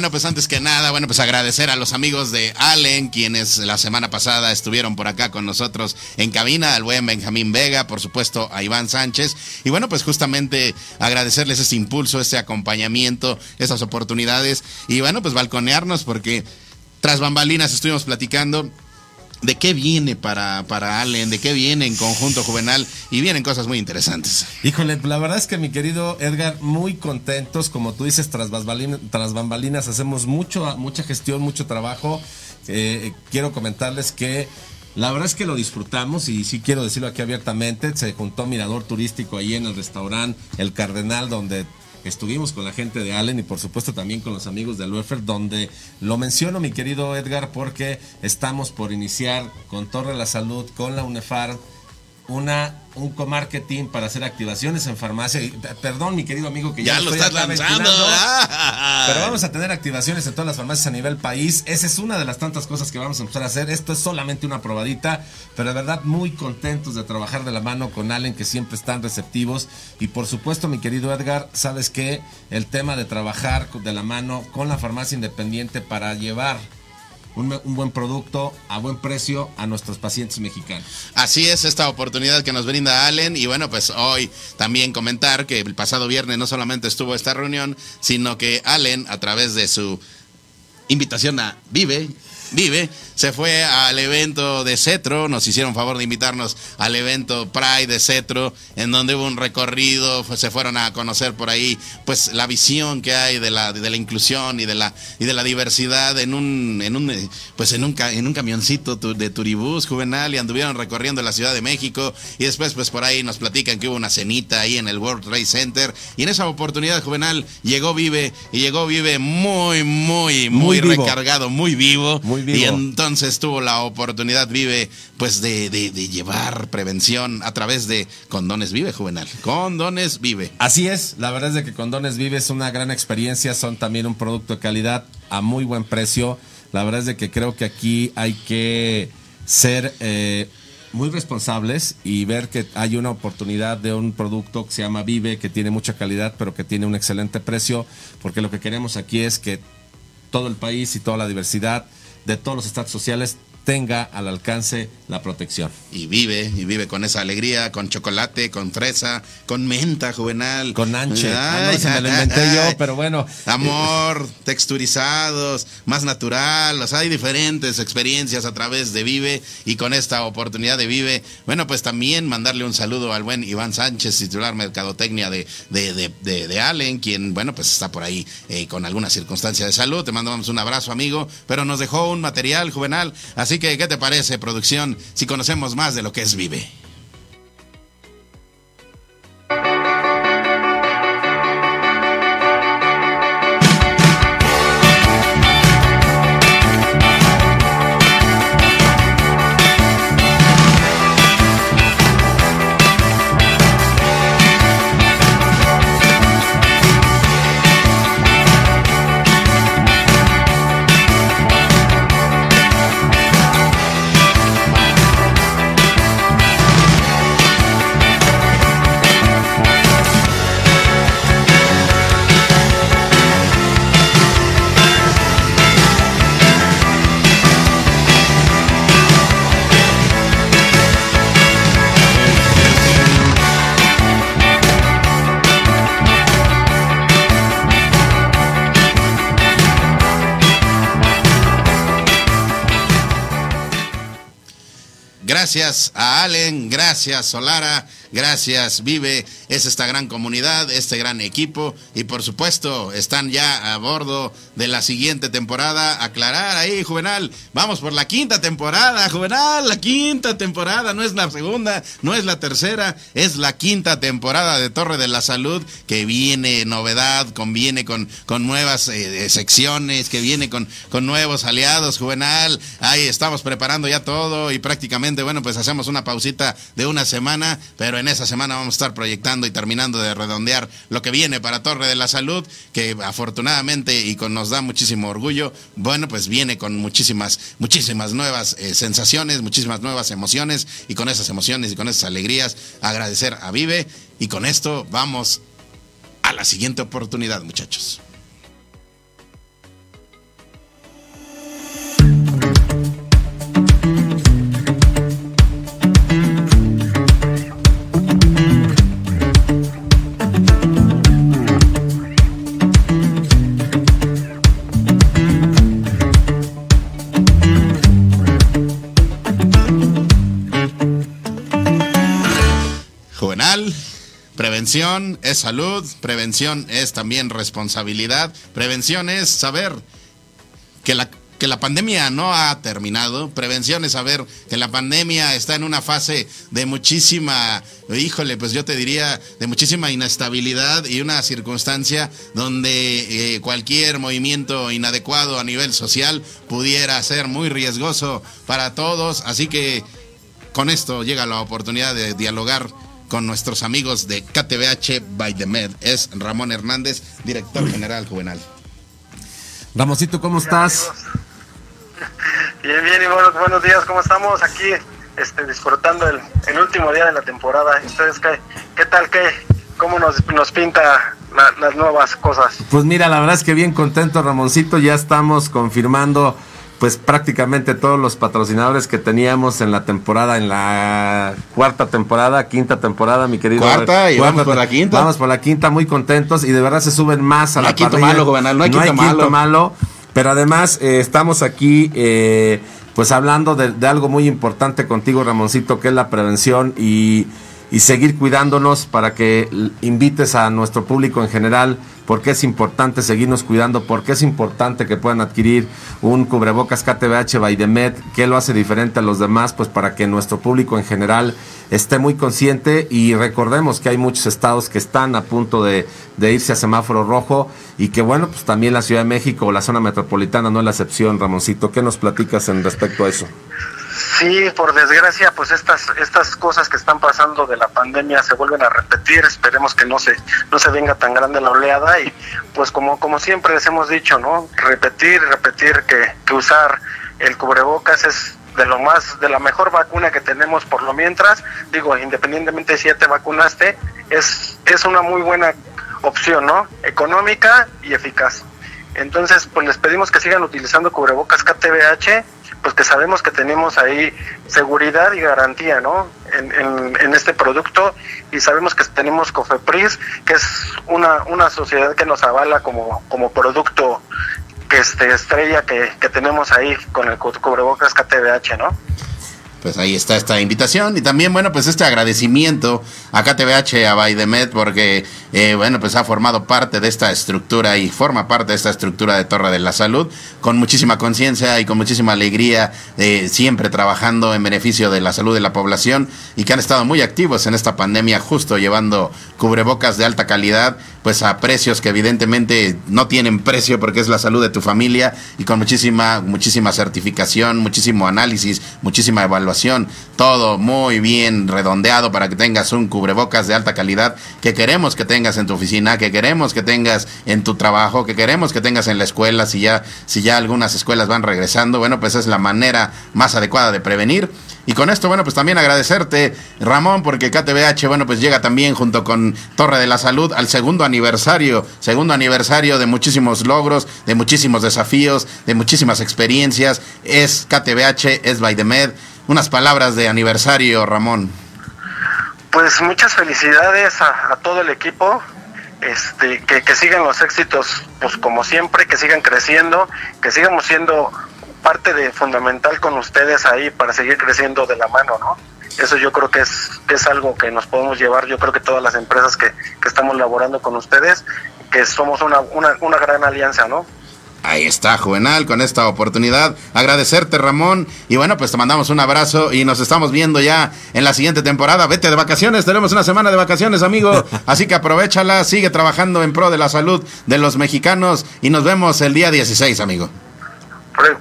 Bueno, pues antes que nada, bueno, pues agradecer a los amigos de Allen, quienes la semana pasada estuvieron por acá con nosotros en cabina, al buen Benjamín Vega, por supuesto a Iván Sánchez. Y bueno, pues justamente agradecerles ese impulso, ese acompañamiento, esas oportunidades. Y bueno, pues balconearnos porque tras bambalinas estuvimos platicando de qué viene para, para Allen, de qué viene en conjunto juvenal y vienen cosas muy interesantes. Híjole, la verdad es que mi querido Edgar, muy contentos, como tú dices, tras bambalinas, hacemos mucho, mucha gestión, mucho trabajo. Eh, quiero comentarles que la verdad es que lo disfrutamos y sí quiero decirlo aquí abiertamente. Se juntó Mirador Turístico ahí en el restaurante El Cardenal, donde estuvimos con la gente de Allen y por supuesto también con los amigos de Luefer, donde lo menciono mi querido Edgar porque estamos por iniciar con Torre la Salud, con la UNEFAR, una un co-marketing para hacer activaciones en farmacia. perdón, mi querido amigo, que ya, lo estás lanzando. Pero vamos a tener activaciones en todas las farmacias a nivel país. Esa es una de las tantas cosas que vamos a empezar a hacer. Esto es solamente una probadita, pero de verdad muy contentos de trabajar de la mano con Allen, que siempre están receptivos. Y por supuesto, mi querido Edgar, sabes que el tema de trabajar de la mano con la farmacia independiente para llevar un, buen producto a buen precio a nuestros pacientes mexicanos. Así es esta oportunidad que nos brinda Allen y bueno, pues hoy también comentar que el pasado viernes no solamente estuvo esta reunión, sino que Allen a través de su invitación a Vive, Vive, se fue al evento de Cetro, nos hicieron favor de invitarnos al evento Pride de Cetro, en donde hubo un recorrido, se fueron a conocer por ahí, pues la visión que hay de la, de la inclusión y de la, y de la diversidad en un, en un, pues en un, en un camioncito de turibús juvenal y anduvieron recorriendo la Ciudad de México y después pues por ahí nos platican que hubo una cenita ahí en el World Trade Center y en esa oportunidad juvenal llegó Vive y llegó Vive muy, muy, muy, recargado, muy vivo. Muy vivo. Y entonces entonces tuvo la oportunidad, Vive, pues de, de, llevar prevención a través de Condones Vive, Juvenal. Condones Vive. Así es, la verdad es de que Condones Vive es una gran experiencia, son también un producto de calidad a muy buen precio. La verdad es de que creo que aquí hay que ser eh, muy responsables y ver que hay una oportunidad de un producto que se llama Vive, que tiene mucha calidad, pero que tiene un excelente precio, porque lo que queremos aquí es que todo el país y toda la diversidad de todos los estados sociales tenga al alcance la protección. Y vive, y vive con esa alegría, con chocolate, con fresa, con menta juvenal. Con anche. Ah, se me lo inventé yo, pero bueno. Amor, texturizados, más natural. O sea, hay diferentes experiencias a través de Vive y con esta oportunidad de Vive. Bueno, pues también mandarle un saludo al buen Iván Sánchez, titular Mercadotecnia de, de, de, de, Allen, quien, bueno, pues está por ahí eh, con alguna circunstancia de salud. Te mandamos un abrazo, amigo, pero nos dejó un material juvenal. Así que, ¿qué te parece, producción? si conocemos más de lo que es Vive. Gracias a Allen, gracias Solara, gracias Vive, es esta gran comunidad, este gran equipo y por supuesto están ya a bordo de la siguiente temporada. Aclarar ahí, Juvenal, vamos por la quinta temporada, Juvenal, la quinta temporada, no es la segunda, no es la tercera, es la quinta temporada de Torre de la Salud que viene novedad, conviene con, con nuevas eh, secciones, que viene con, con nuevos aliados, Juvenal. Ahí estamos preparando ya todo y prácticamente, bueno, pues hacemos una pausita de una semana, pero en esa semana vamos a estar proyectando y terminando de redondear lo que viene para Torre de la Salud, que afortunadamente y con nos da muchísimo orgullo, bueno, pues viene con muchísimas, muchísimas nuevas eh, sensaciones, muchísimas nuevas emociones y con esas emociones y con esas alegrías agradecer a Vive y con esto vamos a la siguiente oportunidad, muchachos. Prevención es salud, prevención es también responsabilidad, prevención es saber que la, que la pandemia no ha terminado, prevención es saber que la pandemia está en una fase de muchísima, híjole, pues yo te diría, de muchísima inestabilidad y una circunstancia donde eh, cualquier movimiento inadecuado a nivel social pudiera ser muy riesgoso para todos, así que con esto llega la oportunidad de dialogar con nuestros amigos de KTBH by the Med. Es Ramón Hernández, director general juvenal. Ramosito, ¿cómo estás? Bien, bien, y buenos, días, ¿cómo estamos? Aquí este, disfrutando el, último día de la temporada. ¿Ustedes qué, qué tal? Qué, ¿Cómo nos, nos pinta las nuevas cosas? Pues mira, la verdad es que bien contento, Ramoncito. Ya estamos confirmando pues prácticamente todos los patrocinadores que teníamos en la temporada, en la cuarta temporada, quinta temporada, mi querido. Cuarta y vamos por la quinta. Vamos por la quinta, muy contentos y de verdad se suben más a no la hay quinto malo, no hay, quinto, malo. Pero además eh, estamos aquí eh, pues hablando de, de algo muy importante contigo, Ramoncito, que es la prevención y y seguir cuidándonos para que invites a nuestro público en general porque es importante seguirnos cuidando, porque es importante que puedan adquirir un cubrebocas KTBH by Demet, que lo hace diferente a los demás, pues para que nuestro público en general esté muy consciente y recordemos que hay muchos estados que están a punto de irse a semáforo rojo y que bueno, pues también la Ciudad de México o la zona metropolitana no es la excepción, Ramoncito. ¿Qué nos platicas en respecto a eso? Sí, por desgracia, pues estas estas cosas que están pasando de la pandemia se vuelven a repetir. Esperemos que no se no se venga tan grande la oleada y pues como como siempre les hemos dicho, ¿no? Repetir, repetir que, que usar el cubrebocas es de lo más de la mejor vacuna que tenemos por lo mientras. Digo, independientemente si ya te vacunaste, es es una muy buena opción, ¿no? Económica y eficaz. Entonces, pues les pedimos que sigan utilizando cubrebocas KTBH, pues que sabemos que tenemos ahí seguridad y garantía, ¿no? En, en, este producto y sabemos que tenemos Cofepris, que es una, una sociedad que nos avala como, como producto que este estrella que, que tenemos ahí con el cubrebocas KTBH, ¿no? Pues ahí está esta invitación. Y también, bueno, pues este agradecimiento a KTBH, a Baidemet, porque, eh, bueno, pues ha formado parte de esta estructura y forma parte de esta estructura de Torre de la Salud con muchísima conciencia y con muchísima alegría, eh, siempre trabajando en beneficio de la salud de la población y que han estado muy activos en esta pandemia, justo llevando cubrebocas de alta calidad, pues a precios que evidentemente no tienen precio porque es la salud de tu familia y con muchísima, muchísima certificación, muchísimo análisis, muchísima evaluación todo muy bien redondeado para que tengas un cubrebocas de alta calidad que queremos que tengas en tu oficina, que queremos que tengas en tu trabajo, que queremos que tengas en la escuela, si ya, si ya algunas escuelas van regresando, bueno, pues es la manera más adecuada de prevenir. Y con esto, bueno, pues también agradecerte, Ramón, porque KTBH, bueno, pues llega también junto con Torre de la Salud al segundo aniversario, segundo aniversario de muchísimos logros, de muchísimos desafíos, de muchísimas experiencias. Es KTBH, es By the Med, unas palabras de aniversario, Ramón. Pues muchas felicidades a, todo el equipo, este, que, sigan los éxitos, pues como siempre, que sigan creciendo, que sigamos siendo parte de fundamental con ustedes ahí para seguir creciendo de la mano, ¿no? Eso yo creo que es, que es algo que nos podemos llevar, yo creo que todas las empresas que, que estamos laborando con ustedes, que somos una, una, una gran alianza, ¿no? Ahí está, Juvenal, con esta oportunidad. Agradecerte, Ramón. Y bueno, pues te mandamos un abrazo y nos estamos viendo ya en la siguiente temporada. Vete de vacaciones, tenemos una semana de vacaciones, amigo. Así que aprovechala, sigue trabajando en pro de la salud de los mexicanos y nos vemos el día 16, amigo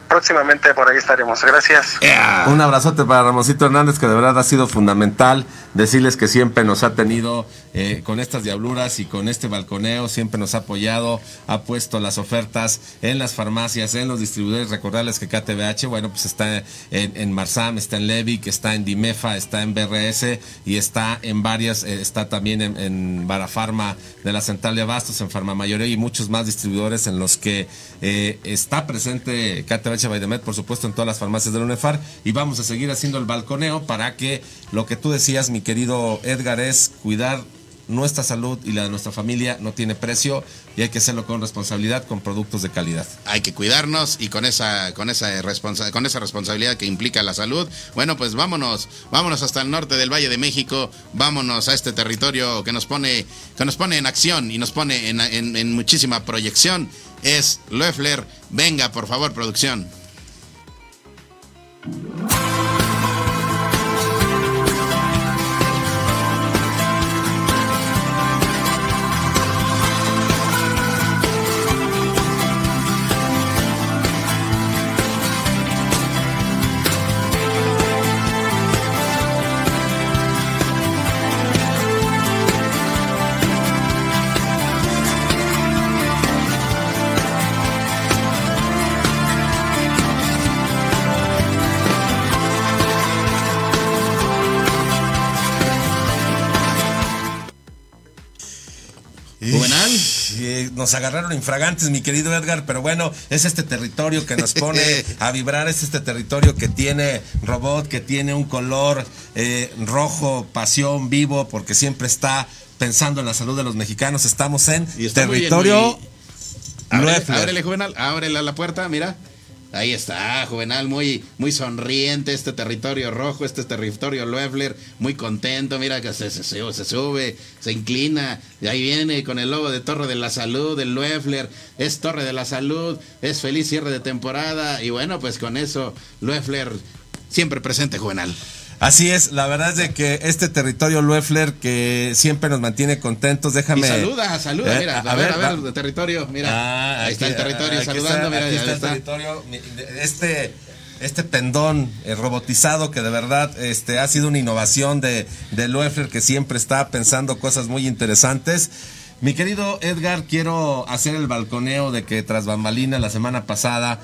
próximamente por ahí estaremos. Gracias. Un abrazote para Ramoncito Hernández, que de verdad ha sido fundamental. Decirles que siempre nos ha tenido eh, con estas diabluras y con este balconeo, siempre nos ha apoyado, ha puesto las ofertas en las farmacias, en los distribuidores. Recordarles que KTBH, bueno, pues está en, en Marsam, está en Levic, está en Dimefa, está en BRS y está en varias, eh, está también en, en Barafarma de la Central de Abastos, en Farma Mayoría y muchos más distribuidores en los que eh, está presente KTBH Baidemet, por supuesto, en todas las farmacias del UNEFAR. Y vamos a seguir haciendo el balconeo para que lo que tú decías, mi querido Edgar, es cuidar nuestra salud y la de nuestra familia no tiene precio y hay que hacerlo con responsabilidad, con productos de calidad. Hay que cuidarnos y con esa, con esa, responsa con esa responsabilidad que implica la salud. Bueno, pues vámonos, vámonos hasta el norte del Valle de México, vámonos a este territorio que nos pone, que nos pone en acción y nos pone en, en muchísima proyección. Es Loeffler. Venga, por favor, producción. Nos agarraron infragantes, mi querido Edgar, pero bueno, es este territorio que nos pone a vibrar, es este territorio que tiene robot, que tiene un color eh, rojo, pasión, vivo, porque siempre está pensando en la salud de los mexicanos. Estamos en territorio. ábrele, Juvenal, ábrele a la puerta, mira. Ahí está, Juvenal, muy, muy sonriente, este territorio rojo, este territorio Loeffler, muy contento, mira que se, se, sube, se inclina, y ahí viene con el logo de Torre de la Salud, el Loeffler, es Torre de la Salud, es feliz cierre de temporada, y bueno, pues con eso, Loeffler, siempre presente, Juvenal. Así es, la verdad es de que este territorio Loeffler que siempre nos mantiene contentos, déjame. Y saluda, saluda, eh, mira, a, ver, a ver, territorio, mira. Ah, ahí está el territorio saludando, mira, está el territorio. Este este pendón eh, robotizado que de verdad este ha sido una innovación de de Loeffler que siempre está pensando cosas muy interesantes. Mi querido Edgar, quiero hacer el balconeo de que tras bambalina la semana pasada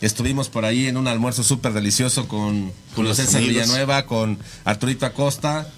Estuvimos por ahí en un almuerzo súper delicioso con Julio César Villanueva, con Arturito Acosta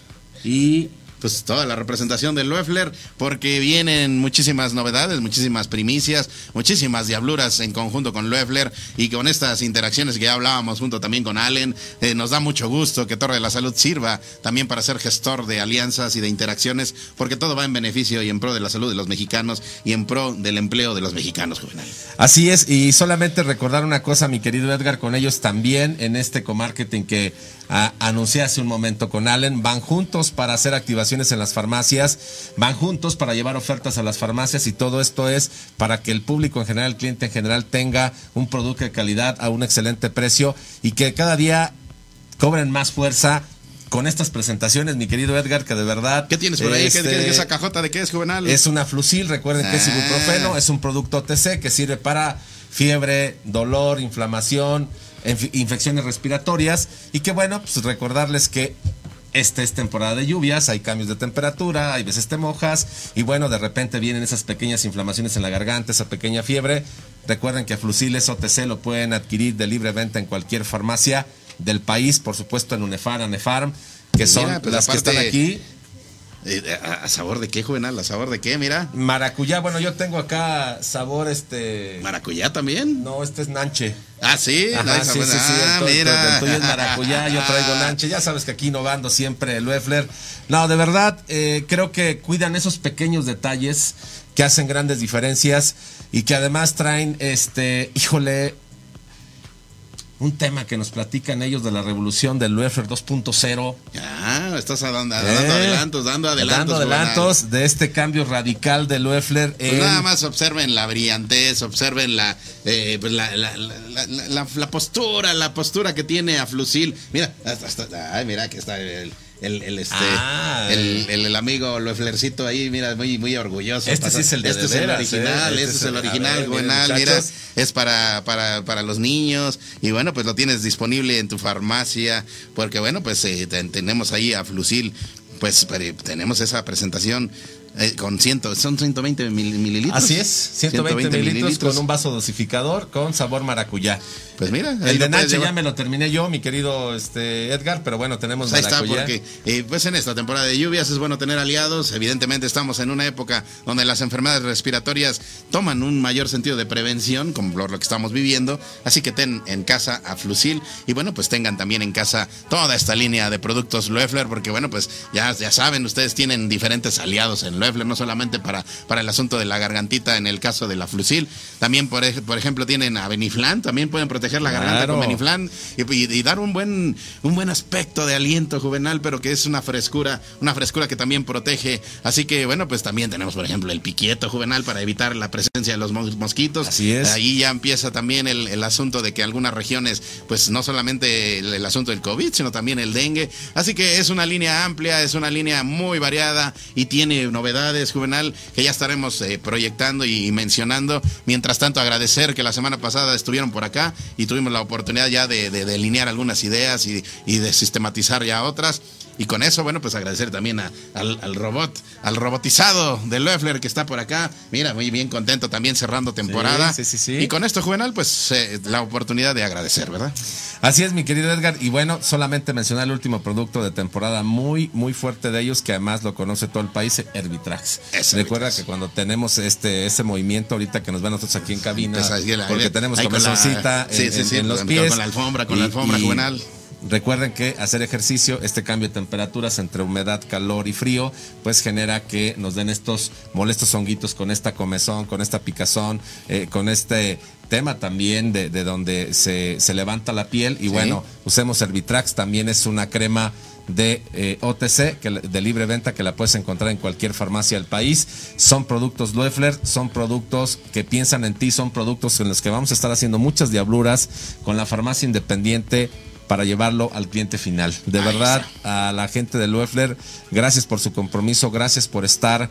y pues toda la representación del Loeffler, porque vienen muchísimas novedades, muchísimas primicias, muchísimas diabluras en conjunto con Loeffler y con estas interacciones que ya hablábamos junto también con Allen. Eh, nos da mucho gusto que Torre de la Salud sirva también para ser gestor de alianzas y de interacciones, porque todo va en beneficio y en pro de la salud de los mexicanos y en pro del empleo de los mexicanos, Juvenal. Así es, y solamente recordar una cosa, mi querido Edgar, con ellos también en este comarketing que ah, anuncié hace un momento con Allen, van juntos para hacer activaciones en las farmacias, van juntos para llevar ofertas a las farmacias y todo esto es para que el público en general, el cliente en general tenga un producto de calidad a un excelente precio y que cada día cobren más fuerza con estas presentaciones, mi querido Edgar, que de verdad. ¿Qué tienes por ahí? este, ¿Qué, qué- esa cajota de qué es, Juvenal? es una Flusil, recuerden que es Ah. ibuprofeno, es un producto OTC que sirve para fiebre, dolor, inflamación, inf- infecciones respiratorias y que bueno, pues recordarles que esta es temporada de lluvias, hay cambios de temperatura, hay veces te mojas y bueno, de repente vienen esas pequeñas inflamaciones en la garganta, esa pequeña fiebre. Recuerden que Flusiles OTC lo pueden adquirir de libre venta en cualquier farmacia del país, por supuesto en Unefar, Anefarm, que son Mira, pues, las que están aquí. Eh, ¿a, a sabor de qué, Juvenal? ¿A sabor de qué? Mira. Maracuyá, bueno, yo tengo acá sabor este. ¿Maracuyá también? No, este es nanche. Ah, sí. Ajá, sí, sí, sí, ah, el tuyo- mira. el tuyo es maracuyá, yo traigo nanche. Ya sabes que aquí innovando siempre el Loeffler. No, de verdad, eh, creo que cuidan esos pequeños detalles que hacen grandes diferencias y que además traen, este, híjole, un tema que nos platican ellos de la revolución del Loeffler 2.0. Ya, estás dando, Eh, dando adelantos, dando adelantos. Dando adelantos de este cambio radical de Loeffler Pues en- nada más observen la brillantez, observen la, eh, pues la, la, la, la- la- la postura, la postura que tiene a Flusil. Mira, hasta, hasta- ay, mira que está el, el, el, este, Ah, el, el- el amigo Loefflercito ahí, mira, muy, muy orgulloso. Este sí es el de Este de es el veras, original, ¿eh? este es el original, ver, Juvenal, mira, es para, para, para los niños y bueno, pues lo tienes disponible en tu farmacia, porque bueno, pues eh, ten- tenemos ahí a Flusil, pues pero tenemos esa presentación eh, con ciento, son 120 mil- mililitros. Así es, 120, mililitros, con un vaso dosificador con sabor maracuyá. Pues mira, El de Nacho ya me lo terminé yo, mi querido este Edgar, pero bueno, tenemos Pues ahí está, porque eh, pues en esta temporada de lluvias es bueno tener aliados. Evidentemente estamos en una época donde las enfermedades respiratorias toman un mayor sentido de prevención, como lo, lo que estamos viviendo. Así que ten en casa a Flusil y bueno, pues tengan también en casa toda esta línea de productos Loeffler, porque bueno, pues ya, ya saben, ustedes tienen diferentes aliados en Loeffler, no solamente para, para el asunto de la gargantita en el caso de la Flusil, también por ejemplo tienen a Beniflan, también pueden proteger la garganta Claro. con Beniflan y, y- y dar un buen, un buen aspecto de aliento juvenal, pero que es una frescura, una frescura que también protege. Así que bueno, pues también tenemos, por ejemplo, el piquieto juvenal para evitar la presencia de los mos- mosquitos. Así es. Ahí ya empieza también el, el asunto de que algunas regiones, pues no solamente el, el asunto del COVID, sino también el dengue. Así que es una línea amplia, es una línea muy variada y tiene novedades juvenal que ya estaremos eh, proyectando y mencionando. Mientras tanto, agradecer que la semana pasada estuvieron por acá y tuvimos la oportunidad ya de, de delinear algunas ideas y, y de sistematizar ya otras. Y con eso, bueno, pues agradecer también a- al, al robot, al robotizado de Loeffler que está por acá. Mira, muy bien contento también cerrando temporada. sí, sí, sí. Y con esto, Juvenal, pues eh, la oportunidad de agradecer, ¿verdad? Así es, mi querido Edgar. Y bueno, solamente mencionar el último producto de temporada muy, muy fuerte de ellos, que además lo conoce todo el país, Herbitrax. Es Recuerda Herbitrax. que cuando tenemos este ese movimiento ahorita que nos ven nosotros aquí en cabina, ahí porque tenemos ahí con la- sí, en, sí, en- los pies. con la alfombra, con la alfombra juvenal. Recuerden que hacer ejercicio, este cambio de temperaturas entre humedad, calor y frío, pues genera que nos den estos molestos honguitos con esta comezón, con esta picazón, eh, con este tema también de, de donde se, se levanta la piel. Y bueno, usemos Herbitrax, también es una crema de eh, OTC, que, de libre venta, que la puedes encontrar en cualquier farmacia del país. Son productos Loeffler, son productos que piensan en ti, son productos en los que vamos a estar haciendo muchas diabluras con la farmacia independiente para llevarlo al cliente final. De verdad, a la gente de Loeffler, gracias por su compromiso, gracias por estar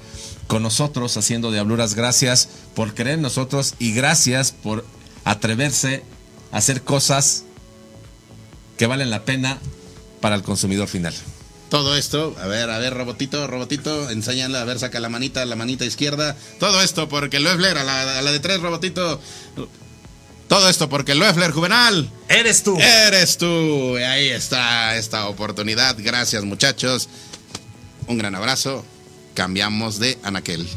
con nosotros haciendo diabluras, gracias por creer en nosotros y gracias por atreverse a hacer cosas que valen la pena para el consumidor final. Todo esto, a ver, a ver, robotito, robotito, enséñala, a ver, saca la manita, la manita izquierda. Todo esto porque Loeffler, a la, a la de tres, robotito. Todo esto porque Loeffler Juvenal. ¡Eres tú! Eres tú. Y ahí está esta oportunidad. Gracias, muchachos. Un gran abrazo. Cambiamos de Anaquel.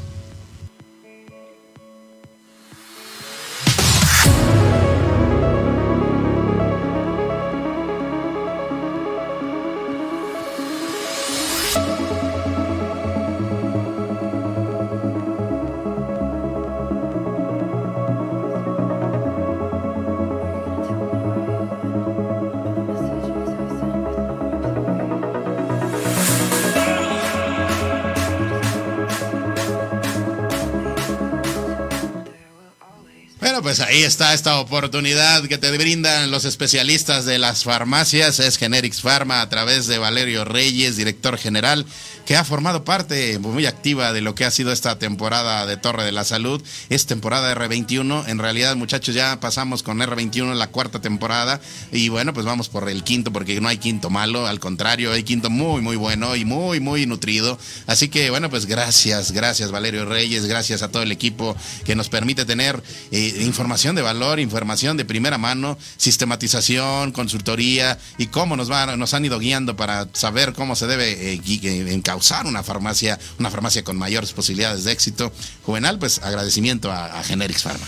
Pues ahí está esta oportunidad que te brindan los especialistas de las farmacias. Es Generics Pharma a través de Valerio Reyes, director general que ha formado parte muy activa de lo que ha sido esta temporada de Torre de la Salud. Es temporada R21. En realidad, muchachos, ya pasamos con R21 la cuarta temporada. Y bueno, pues vamos por el quinto, porque no hay quinto malo. Al contrario, hay quinto muy, muy bueno y muy, muy nutrido. Así que bueno, pues gracias, gracias Valerio Reyes, gracias a todo el equipo que nos permite tener eh, información de valor, información de primera mano, sistematización, consultoría y cómo nos, van, nos han ido guiando para saber cómo se debe eh, eh causar una farmacia, una farmacia con mayores posibilidades de éxito. Juvenal, pues agradecimiento a, a Pharma.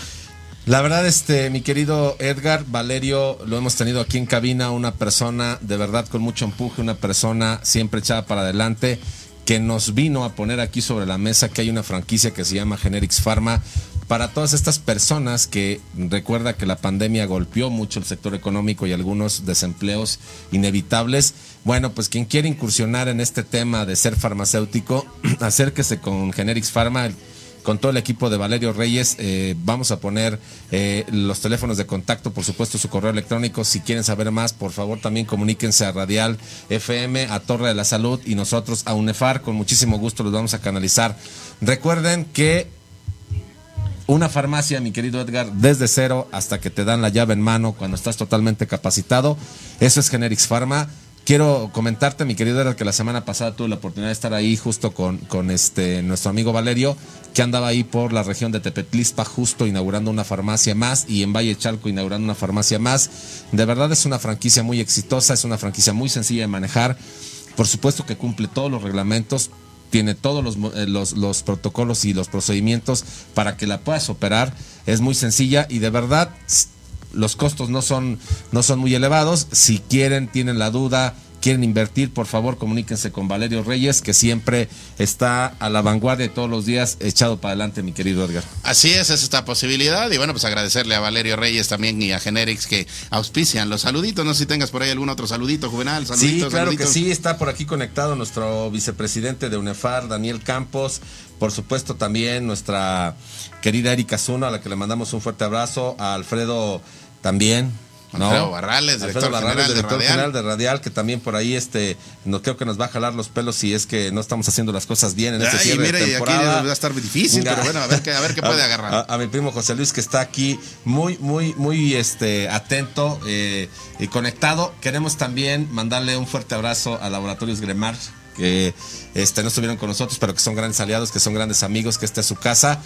La verdad, este, mi querido Edgar, Valerio, lo hemos tenido aquí en cabina, una persona de verdad con mucho empuje, una persona siempre echada para adelante, que nos vino a poner aquí sobre la mesa que hay una franquicia que se llama Generics Pharma, para todas estas personas que recuerda que la pandemia golpeó mucho el sector económico y algunos desempleos inevitables. Bueno, pues quien quiere incursionar en este tema de ser farmacéutico, acérquese con Generics Pharma. Con todo el equipo de Valerio Reyes, eh, vamos a poner eh, los teléfonos de contacto, por supuesto su correo electrónico. Si quieren saber más, por favor también comuníquense a Radial FM, a Torre de la Salud y nosotros a UNEFAR. Con muchísimo gusto los vamos a canalizar. Recuerden que una farmacia, mi querido Edgar, desde cero hasta que te dan la llave en mano cuando estás totalmente capacitado. Eso es Generics Pharma. Quiero comentarte, mi querido Edgar, que la semana pasada tuve la oportunidad de estar ahí justo con, con este, nuestro amigo Valerio, que andaba ahí por la región de Tepetlispa, justo inaugurando una farmacia más, y en Valle Chalco inaugurando una farmacia más. De verdad es una franquicia muy exitosa, es una franquicia muy sencilla de manejar. Por supuesto que cumple todos los reglamentos, tiene todos eh, los, los, protocolos y los procedimientos para que la puedas operar. Es muy sencilla y de verdad los costos no son, no son muy elevados. Si quieren, tienen la duda, quieren invertir, por favor comuníquense con Valerio Reyes, que siempre está a la vanguardia de todos los días echado para adelante, mi querido Edgar. Así es, es esta posibilidad. Y bueno, pues agradecerle a Valerio Reyes también y a Generics que auspician los saluditos. No sé si tengas por ahí algún otro saludito, Juvenal. Saludito, sí, claro que sí, está por aquí conectado nuestro vicepresidente de UNEFAR, Daniel Campos. Por supuesto, también nuestra querida Erika Zuno, a la que le mandamos un fuerte abrazo. A Alfredo también, no, Barrales, director, general, de Radial. que también por ahí este, no creo que nos va a jalar los pelos si es que no estamos haciendo las cosas bien en este cierre de temporada. aquí va a estar difícil, pero bueno, a ver qué, a ver qué puede agarrar. A, mi primo José Luis que está aquí muy, muy, muy este, atento eh, y conectado. Queremos también mandarle un fuerte abrazo a Laboratorios Gremar que este, no estuvieron con nosotros, pero que son grandes aliados, que son grandes amigos, que esta es su casa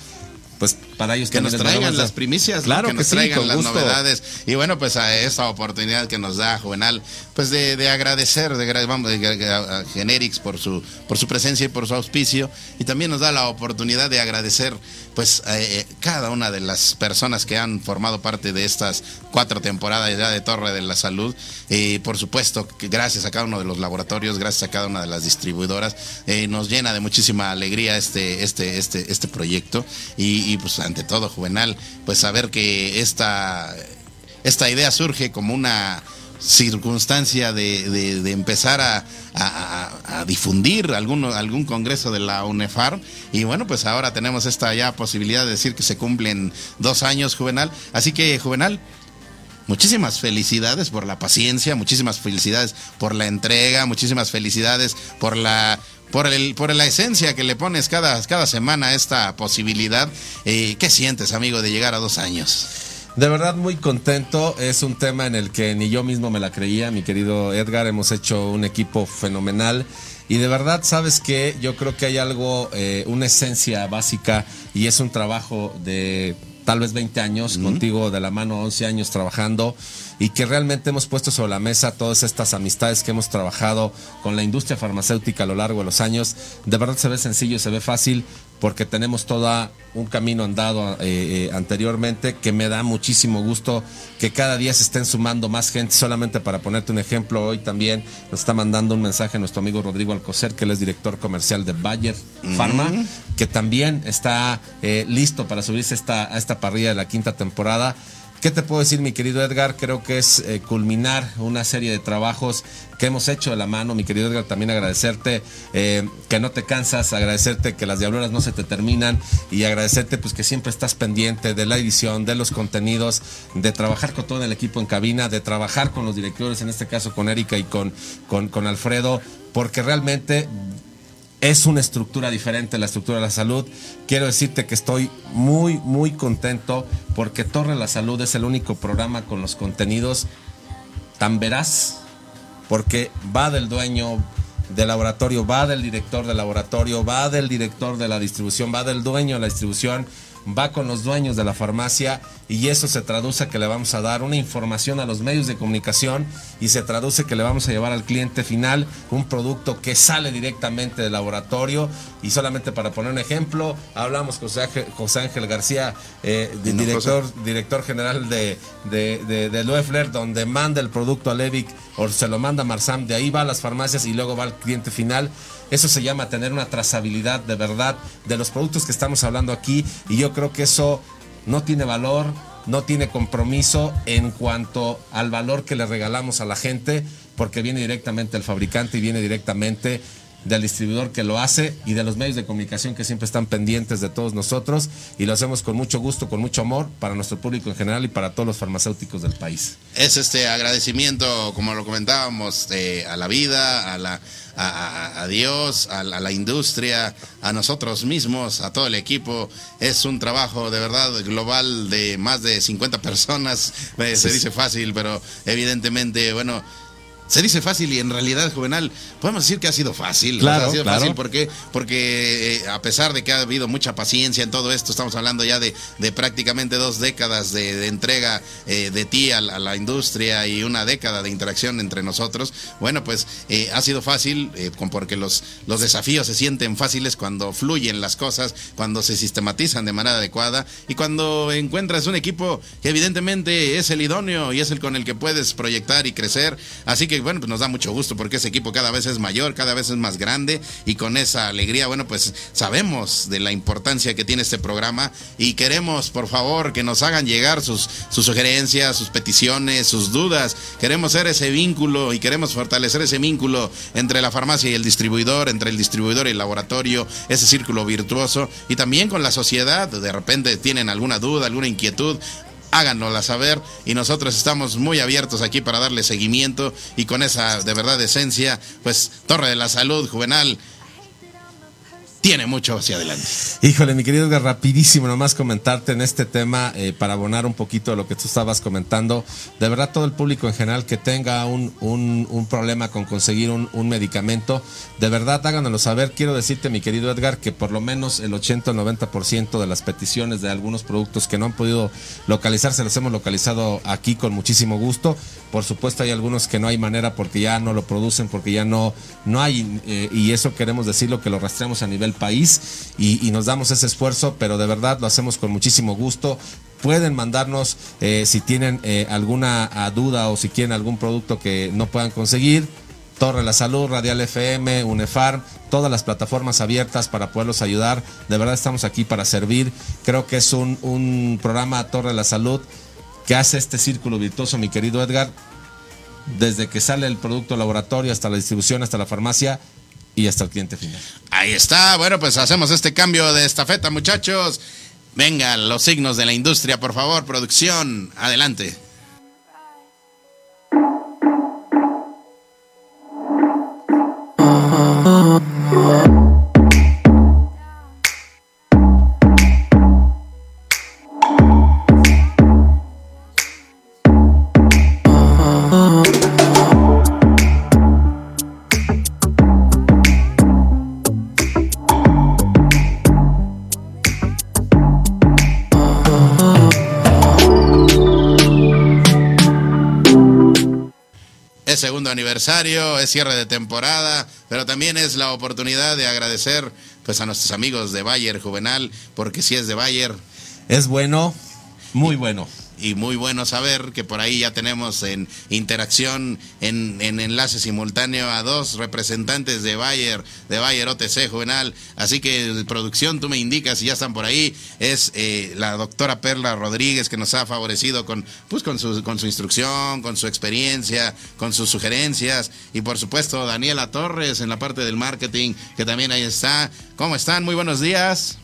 pues para ellos que nos traigan las primicias, claro que, nos traigan las novedades. Y bueno, pues a esta oportunidad que nos da Juvenal, pues de, agradecer de, vamos, a Generics por su, por su presencia y por su auspicio. Y también nos da la oportunidad de agradecer pues eh, cada una de las personas que han formado parte de estas cuatro temporadas ya de Torre de la Salud. y por supuesto, gracias a cada uno de los laboratorios, gracias a cada una de las distribuidoras, eh, nos llena de muchísima alegría este, este, este, este proyecto. Y, pues ante todo, Juvenal, pues saber que esta, esta idea surge como una circunstancia de, de, empezar a, a, difundir algún, algún congreso de la UNEFAR. Y bueno, pues ahora tenemos esta ya posibilidad de decir que se cumplen dos años, Juvenal. Así que, Juvenal, muchísimas felicidades por la paciencia, muchísimas felicidades por la entrega, muchísimas felicidades por la por el por la esencia que le pones cada, cada semana a esta posibilidad. Eh, ¿Qué sientes, amigo, de llegar a dos años? De verdad muy contento, es un tema en el que ni yo mismo me la creía, mi querido Edgar, hemos hecho un equipo fenomenal y de verdad sabes que yo creo que hay algo, eh, una esencia básica y es un trabajo de tal vez 20 años, contigo de la mano 11 años trabajando y que realmente hemos puesto sobre la mesa todas estas amistades que hemos trabajado con la industria farmacéutica a lo largo de los años. De verdad se ve sencillo, se ve fácil porque tenemos todo un camino andado eh, eh, anteriormente que me da muchísimo gusto que cada día se estén sumando más gente. Solamente para ponerte un ejemplo, hoy también nos está mandando un mensaje nuestro amigo Rodrigo Alcocer, que él es director comercial de Bayer Pharma, que también está eh, listo para subirse esta, a esta parrilla de la quinta temporada. ¿Qué te puedo decir, mi querido Edgar? Creo que es eh, culminar una serie de trabajos que hemos hecho de la mano, mi querido Edgar. También agradecerte eh, que no te cansas, agradecerte que las diabluras no se te terminan y agradecerte pues que siempre estás pendiente de la edición, de los contenidos, de trabajar con todo el equipo en cabina, de trabajar con los directores, en este caso con Erika y con, con, con Alfredo, porque realmente es una estructura diferente, la estructura de la salud. Quiero decirte que estoy muy, muy contento porque Torre la Salud es el único programa con los contenidos tan veraz, porque va del dueño del laboratorio, va del director del laboratorio, va del director de la distribución, va del dueño de la distribución va con los dueños de la farmacia y eso se traduce que le vamos a dar una información a los medios de comunicación y se traduce que le vamos a llevar al cliente final un producto que sale directamente del laboratorio. Y solamente para poner un ejemplo, hablamos con José Ángel, García, eh, director, director general de, de, de, Loeffler, donde manda el producto a Levic o se lo manda a Marsam, de ahí va a las farmacias y luego va al cliente final. Eso se llama tener una trazabilidad de verdad de los productos que estamos hablando aquí y yo creo que eso no tiene valor, no tiene compromiso en cuanto al valor que le regalamos a la gente porque viene directamente del fabricante y viene directamente del distribuidor que lo hace y de los medios de comunicación que siempre están pendientes de todos nosotros y lo hacemos con mucho gusto, con mucho amor para nuestro público en general y para todos los farmacéuticos del país. Es este agradecimiento, como lo comentábamos, eh, a la vida, a la a, Dios, a, la industria, a nosotros mismos, a todo el equipo. Es un trabajo de verdad global de más de 50 personas. Eh, se dice fácil, pero evidentemente, bueno, se dice fácil y en realidad, Juvenal, podemos decir que ha sido fácil. Claro, ha sido claro. fácil porque, porque eh, a pesar de que ha habido mucha paciencia en todo esto, estamos hablando ya de, de prácticamente dos décadas de, entrega eh, de ti a la, industria y una década de interacción entre nosotros. Bueno, pues eh, ha sido fácil porque los, los desafíos se sienten fáciles cuando fluyen las cosas, cuando se sistematizan de manera adecuada y cuando encuentras un equipo que evidentemente es el idóneo y es el con el que puedes proyectar y crecer. Así que bueno, pues nos da mucho gusto porque ese equipo cada vez es mayor, cada vez es más grande y con esa alegría, bueno, pues sabemos de la importancia que tiene este programa y queremos, por favor, que nos hagan llegar sus, sus sugerencias, sus peticiones, sus dudas. Queremos ser ese vínculo y queremos fortalecer ese vínculo entre la farmacia y el distribuidor, entre el distribuidor y el laboratorio, ese círculo virtuoso y también con la sociedad. De repente tienen alguna duda, alguna inquietud, háganosla saber. Y nosotros estamos muy abiertos aquí para darle seguimiento y con esa de verdad esencia, pues Torre de la Salud Juvenal tiene mucho hacia adelante. Híjole, mi querido Edgar, rapidísimo nomás comentarte en este tema eh, para abonar un poquito lo que tú estabas comentando. De verdad, todo el público en general que tenga un, un, problema con conseguir un, un, medicamento, de verdad háganoslo saber. Quiero decirte, mi querido Edgar, que por lo menos el 80 o 90% de las peticiones de algunos productos que no han podido localizarse los hemos localizado aquí con muchísimo gusto. Por supuesto, hay algunos que no hay manera porque ya no lo producen, porque ya no, no hay, eh, y eso queremos decirlo que lo rastreamos a nivel país y, nos damos ese esfuerzo, pero de verdad lo hacemos con muchísimo gusto pueden mandarnos eh, si tienen eh, alguna ah, duda o si quieren algún producto que no puedan conseguir. Torre La Salud, Radial FM, UNEFARM, todas las plataformas abiertas para poderlos ayudar. De verdad estamos aquí para servir. Creo que es un, un programa Torre La Salud que hace este círculo virtuoso, mi querido Edgar, desde que sale el producto laboratorio hasta la distribución, hasta la farmacia y hasta el cliente final. Ahí está, bueno, pues hacemos este cambio de estafeta, muchachos. Vengan los signos de la industria, por favor, producción, adelante. Es cierre de temporada, pero también es la oportunidad de agradecer pues a nuestros amigos de Bayer Juvenal, porque si es de Bayer. Es bueno, muy bueno y muy bueno saber que por ahí ya tenemos en interacción, en, enlace simultáneo a dos representantes de Bayer, de Bayer OTC Juvenal. Así que producción, tú me indicas si ya están por ahí. Es eh, la doctora Perla Rodríguez que nos ha favorecido con, pues, con, su, con su instrucción, con su experiencia, con sus sugerencias. Y por supuesto Daniela Torres en la parte del marketing, que también ahí está. ¿Cómo están? Muy buenos días.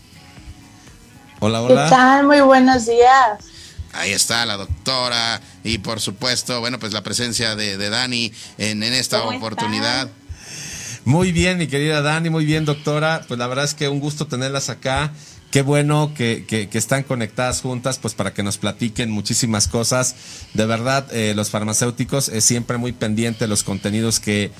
Hola, hola. ¿Qué tal? Muy buenos días. Ahí está la doctora y por supuesto, bueno, pues la presencia de, Dani en, esta oportunidad. Muy bien, mi querida Dani, muy bien, doctora. Pues la verdad es que un gusto tenerlas acá. Qué bueno que, que, están conectadas juntas, pues para que nos platiquen muchísimas cosas. De verdad, eh, los farmacéuticos es siempre muy pendiente de los contenidos que,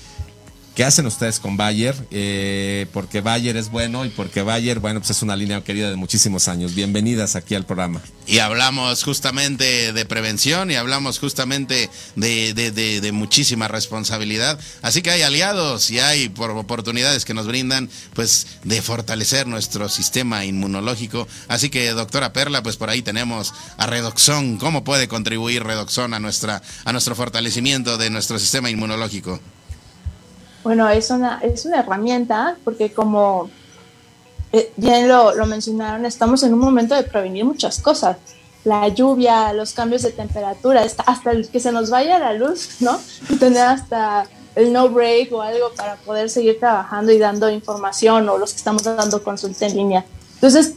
¿Qué hacen ustedes con Bayer? Eh, porque Bayer es bueno y porque Bayer, bueno, pues es una línea querida de muchísimos años. Bienvenidas aquí al programa. Y hablamos justamente de prevención y hablamos justamente de, de, de, muchísima responsabilidad. Así que hay aliados y hay por oportunidades que nos brindan, pues, de fortalecer nuestro sistema inmunológico. Así que, doctora Perla, pues por ahí tenemos a Redoxón. ¿Cómo puede contribuir Redoxón a, nuestra, a nuestro fortalecimiento de nuestro sistema inmunológico? Bueno, es una, es una herramienta porque como eh, bien lo, lo, mencionaron, estamos en un momento de prevenir muchas cosas. La lluvia, los cambios de temperatura, hasta que se nos vaya la luz, ¿no? Y tener hasta el no break o algo para poder seguir trabajando y dando información o los que estamos dando consulta en línea. Entonces,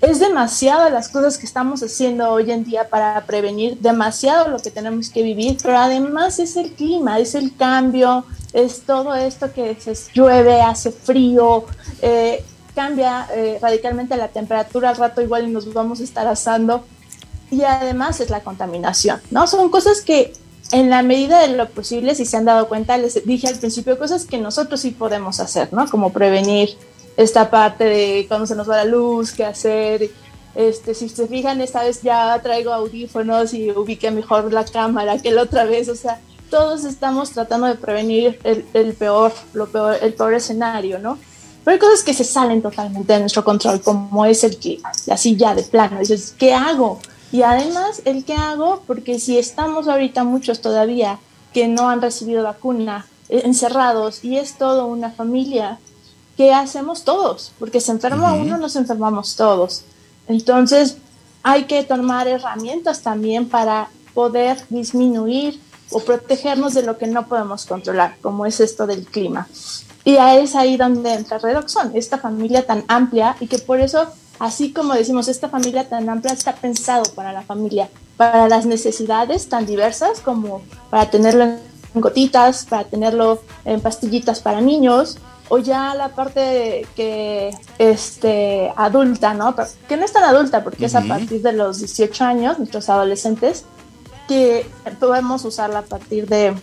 es demasiado las cosas que estamos haciendo hoy en día para prevenir, demasiado lo que tenemos que vivir, pero además es el clima, es el cambio, es todo esto que se llueve, hace frío, eh, cambia eh, radicalmente la temperatura al rato igual y nos vamos a estar asando y además es la contaminación, ¿no? Son cosas que en la medida de lo posible, si se han dado cuenta, les dije al principio cosas que nosotros sí podemos hacer, ¿no? Como prevenir esta parte de cuando se nos va la luz, qué hacer. Este, si se fijan, esta vez ya traigo audífonos y ubiqué mejor la cámara que la otra vez, o sea, todos estamos tratando de prevenir el, peor, lo peor, el peor escenario, ¿no? Pero hay cosas que se salen totalmente de nuestro control, como es el que, así ya de plano, dices, ¿qué hago? Y además, el qué hago, porque si estamos ahorita muchos todavía que no han recibido vacuna, eh, encerrados, y es todo una familia, ¿qué hacemos todos? Porque se enferma uno, nos enfermamos todos. Entonces, hay que tomar herramientas también para poder disminuir o protegernos de lo que no podemos controlar, como es esto del clima. Y es ahí donde entra Redoxon, esta familia tan amplia y que por eso, así como decimos, esta familia tan amplia está pensado para la familia, para las necesidades tan diversas como para tenerlo en gotitas, para tenerlo en pastillitas para niños, o ya la parte que este adulta, ¿no? que no es tan adulta porque es a partir de los 18 años, nuestros adolescentes, que podemos usarla a partir de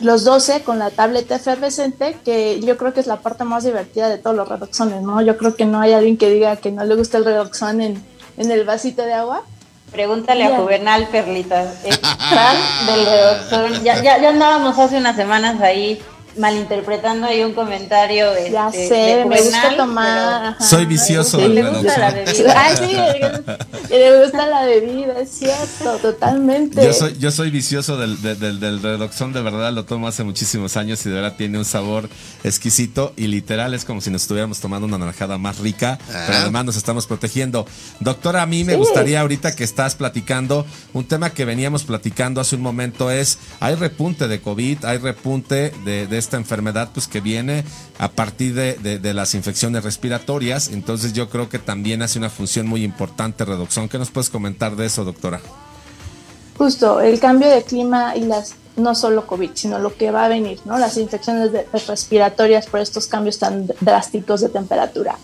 los 12 con la tableta efervescente, que yo creo que es la parte más divertida de todos los redoxones, ¿no? Yo creo que no hay alguien que diga que no le gusta el redoxón en, en el vasito de agua. Pregúntale a Juvenal Perlita, es del redoxón. Ya, ya, ya andábamos hace unas semanas ahí malinterpretando ahí un comentario. Ya este, sé, me gusta tomar. Soy vicioso del Le gusta la bebida. Ay, sí, le gusta la bebida, es cierto, totalmente. Yo soy, yo soy vicioso del, del, del, redoxón, de verdad lo tomo hace muchísimos años y de verdad tiene un sabor exquisito y literal es como si nos estuviéramos tomando una naranjada más rica, pero además nos estamos protegiendo. Doctora, a mí me gustaría ahorita que estás platicando, un tema que veníamos platicando hace un momento es, hay repunte de COVID, hay repunte de, de esta enfermedad pues que viene a partir de, las infecciones respiratorias. Entonces yo creo que también hace una función muy importante Redoxón. ¿Qué nos puedes comentar de eso, doctora? Justo, el cambio de clima y las no solo COVID, sino lo que va a venir, ¿no? Las infecciones respiratorias por estos cambios tan drásticos de temperatura.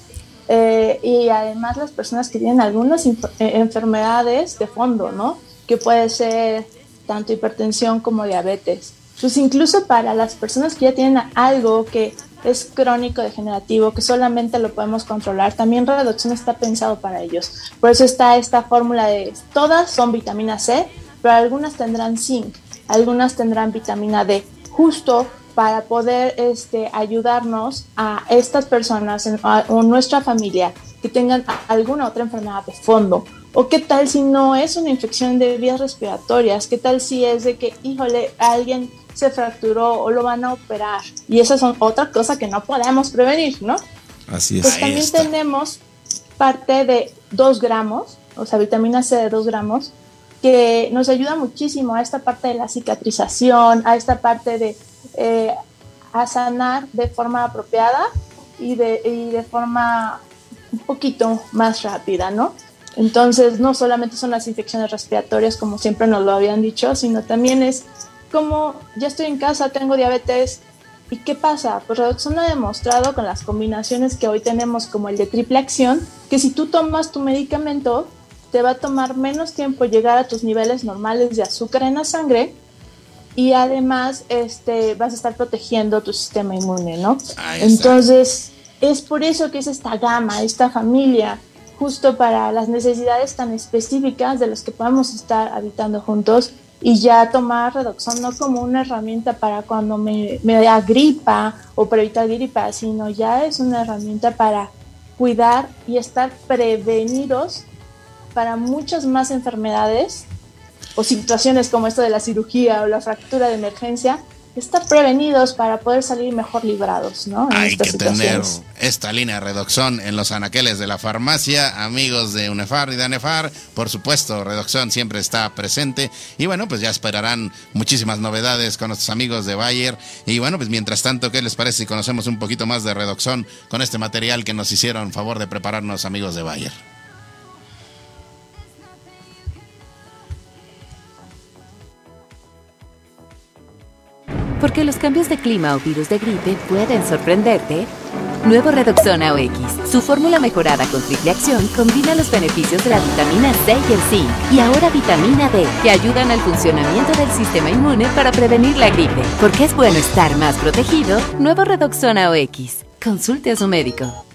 Eh, y además las personas que tienen algunas eh, enfermedades de fondo, ¿no? Que puede ser tanto hipertensión como diabetes pues incluso para las personas que ya tienen algo que es crónico degenerativo, que solamente lo podemos controlar, también reducción está pensado para ellos. Por eso está esta fórmula de todas son vitamina C, pero algunas tendrán zinc. algunas tendrán vitamina D, justo para poder este, ayudarnos a estas personas o nuestra familia que tengan alguna otra enfermedad de fondo. O qué tal si no es una infección de vías respiratorias, qué tal si es de que, híjole, alguien se fracturó o lo van a operar. Y esas son otra cosa que no podemos prevenir, ¿no? Así es. Pues también tenemos parte de 2 gramos, o sea, vitamina C de 2 gramos, que nos ayuda muchísimo a esta parte de la cicatrización, a esta parte de eh, a sanar de forma apropiada y de, y de forma un poquito más rápida, ¿no? Entonces, no solamente son las infecciones respiratorias, como siempre nos lo habían dicho, sino también es como ya estoy en casa, tengo diabetes, ¿y qué pasa? Pues Redoxon ha demostrado con las combinaciones que hoy tenemos, como el de triple acción, que si tú tomas tu medicamento, te va a tomar menos tiempo llegar a tus niveles normales de azúcar en la sangre y además este, vas a estar protegiendo tu sistema inmune, ¿no? Entonces, es por eso que es esta gama, esta familia, justo para las necesidades tan específicas de las que podemos estar habitando juntos y ya tomar Redoxon no como una herramienta para cuando me, me da gripa o para evitar gripa, sino ya es una herramienta para cuidar y estar prevenidos para muchas más enfermedades o situaciones como esto de la cirugía o la fractura de emergencia, estar prevenidos para poder salir mejor librados, ¿no? Hay que tener esta línea de Redoxón en los anaqueles de la farmacia, amigos de UNEFAR y de ANEFAR, por supuesto, Redoxón siempre está presente y bueno, pues ya esperarán muchísimas novedades con nuestros amigos de Bayer y bueno, pues mientras tanto, ¿qué les parece si conocemos un poquito más de Redoxón con este material que nos hicieron favor de prepararnos amigos de Bayer? Porque los cambios de clima o virus de gripe pueden sorprenderte. Nuevo Redoxon AOX. Su fórmula mejorada con triple acción combina los beneficios de la vitamina C y el zinc. Y ahora vitamina D, que ayudan al funcionamiento del sistema inmune para prevenir la gripe. Porque es bueno estar más protegido. Nuevo Redoxon AOX. Consulte a su médico.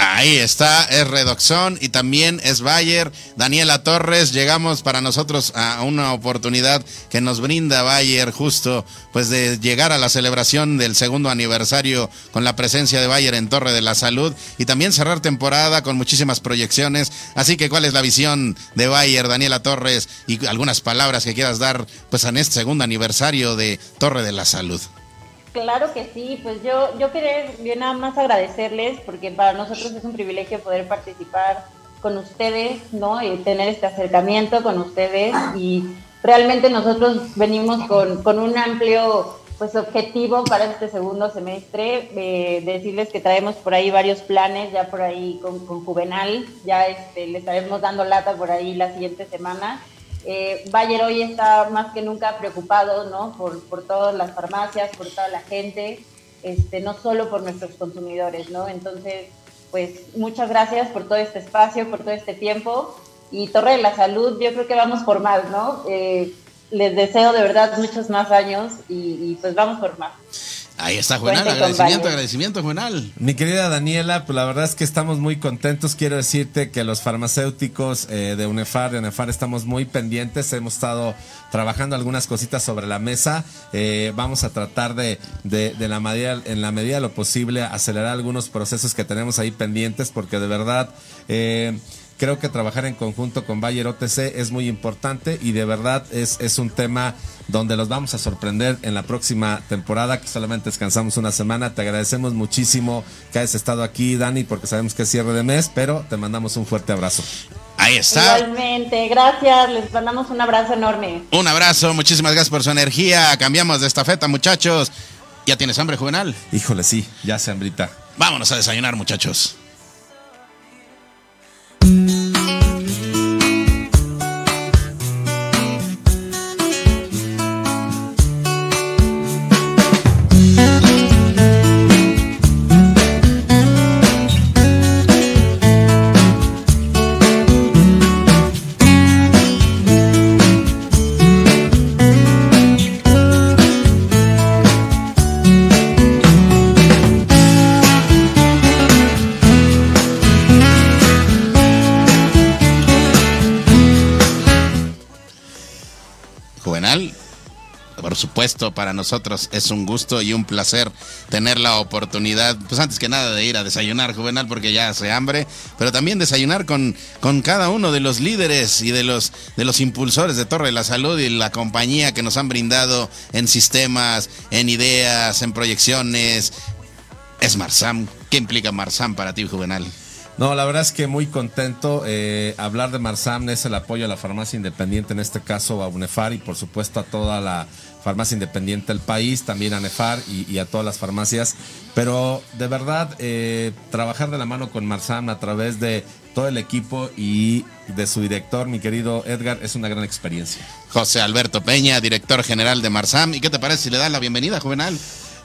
Ahí está, es Redoxón y también es Bayer. Daniela Torres, llegamos para nosotros a una oportunidad que nos brinda Bayer justo pues de llegar a la celebración del segundo aniversario con la presencia de Bayer en Torre de la Salud y también cerrar temporada con muchísimas proyecciones. Así que ¿cuál es la visión de Bayer, Daniela Torres y algunas palabras que quieras dar pues en este segundo aniversario de Torre de la Salud? Claro que sí, pues yo, yo quería bien nada más agradecerles porque para nosotros es un privilegio poder participar con ustedes, ¿no? Y tener este acercamiento con ustedes. Y realmente nosotros venimos con, con un amplio pues objetivo para este segundo semestre, eh, decirles que traemos por ahí varios planes, ya por ahí con, con Juvenal, ya este, le estaremos dando lata por ahí la siguiente semana eh, Bayer hoy está más que nunca preocupado ¿no? por, por todas las farmacias, por toda la gente, este, no solo por nuestros consumidores. ¿no? Entonces, pues muchas gracias por todo este espacio, por todo este tiempo. Y Torre de la Salud, yo creo que vamos por más, ¿no? Eh, les deseo de verdad muchos más años y, y pues vamos por más. Ahí está Juvenal, agradecimiento, agradecimiento Juvenal. Mi querida Daniela, pues la verdad es que estamos muy contentos. Quiero decirte que los farmacéuticos eh, de UNEFAR, de UNEFAR estamos muy pendientes. Hemos estado trabajando algunas cositas sobre la mesa. Eh, vamos a tratar de, de, de, la medida, en la medida de lo posible, acelerar algunos procesos que tenemos ahí pendientes, porque de verdad... Eh, Creo que trabajar en conjunto con Bayer OTC es muy importante y de verdad es, es un tema donde los vamos a sorprender en la próxima temporada, que solamente descansamos una semana. Te agradecemos muchísimo que hayas estado aquí, Dani, porque sabemos que es cierre de mes, pero te mandamos un fuerte abrazo. Ahí está. Igualmente, gracias, les mandamos un abrazo enorme. Un abrazo, muchísimas gracias por su energía. Cambiamos de estafeta, muchachos. ¿Ya tienes hambre, Juvenal? Híjole, sí, ya se hambrita. Vámonos a desayunar, muchachos. thank you. Supuesto, para nosotros es un gusto y un placer tener la oportunidad, pues antes que nada de ir a desayunar, Juvenal, porque ya hace hambre, pero también desayunar con, con cada uno de los líderes y de los, de los impulsores de Torre de la Salud y la compañía que nos han brindado en sistemas, en ideas, en proyecciones. Es Marsam. ¿Qué implica Marsam para ti, Juvenal? No, la verdad es que muy contento. Eh, hablar de Marsam es el apoyo a la farmacia independiente, en este caso a UNEFAR y por supuesto a toda la farmacia independiente del país, también a NEFAR y, a todas las farmacias. Pero de verdad, eh, trabajar de la mano con Marsam a través de todo el equipo y de su director, mi querido Edgar, es una gran experiencia. José Alberto Peña, director general de Marsam. ¿Y qué te parece si le das la bienvenida, Juvenal?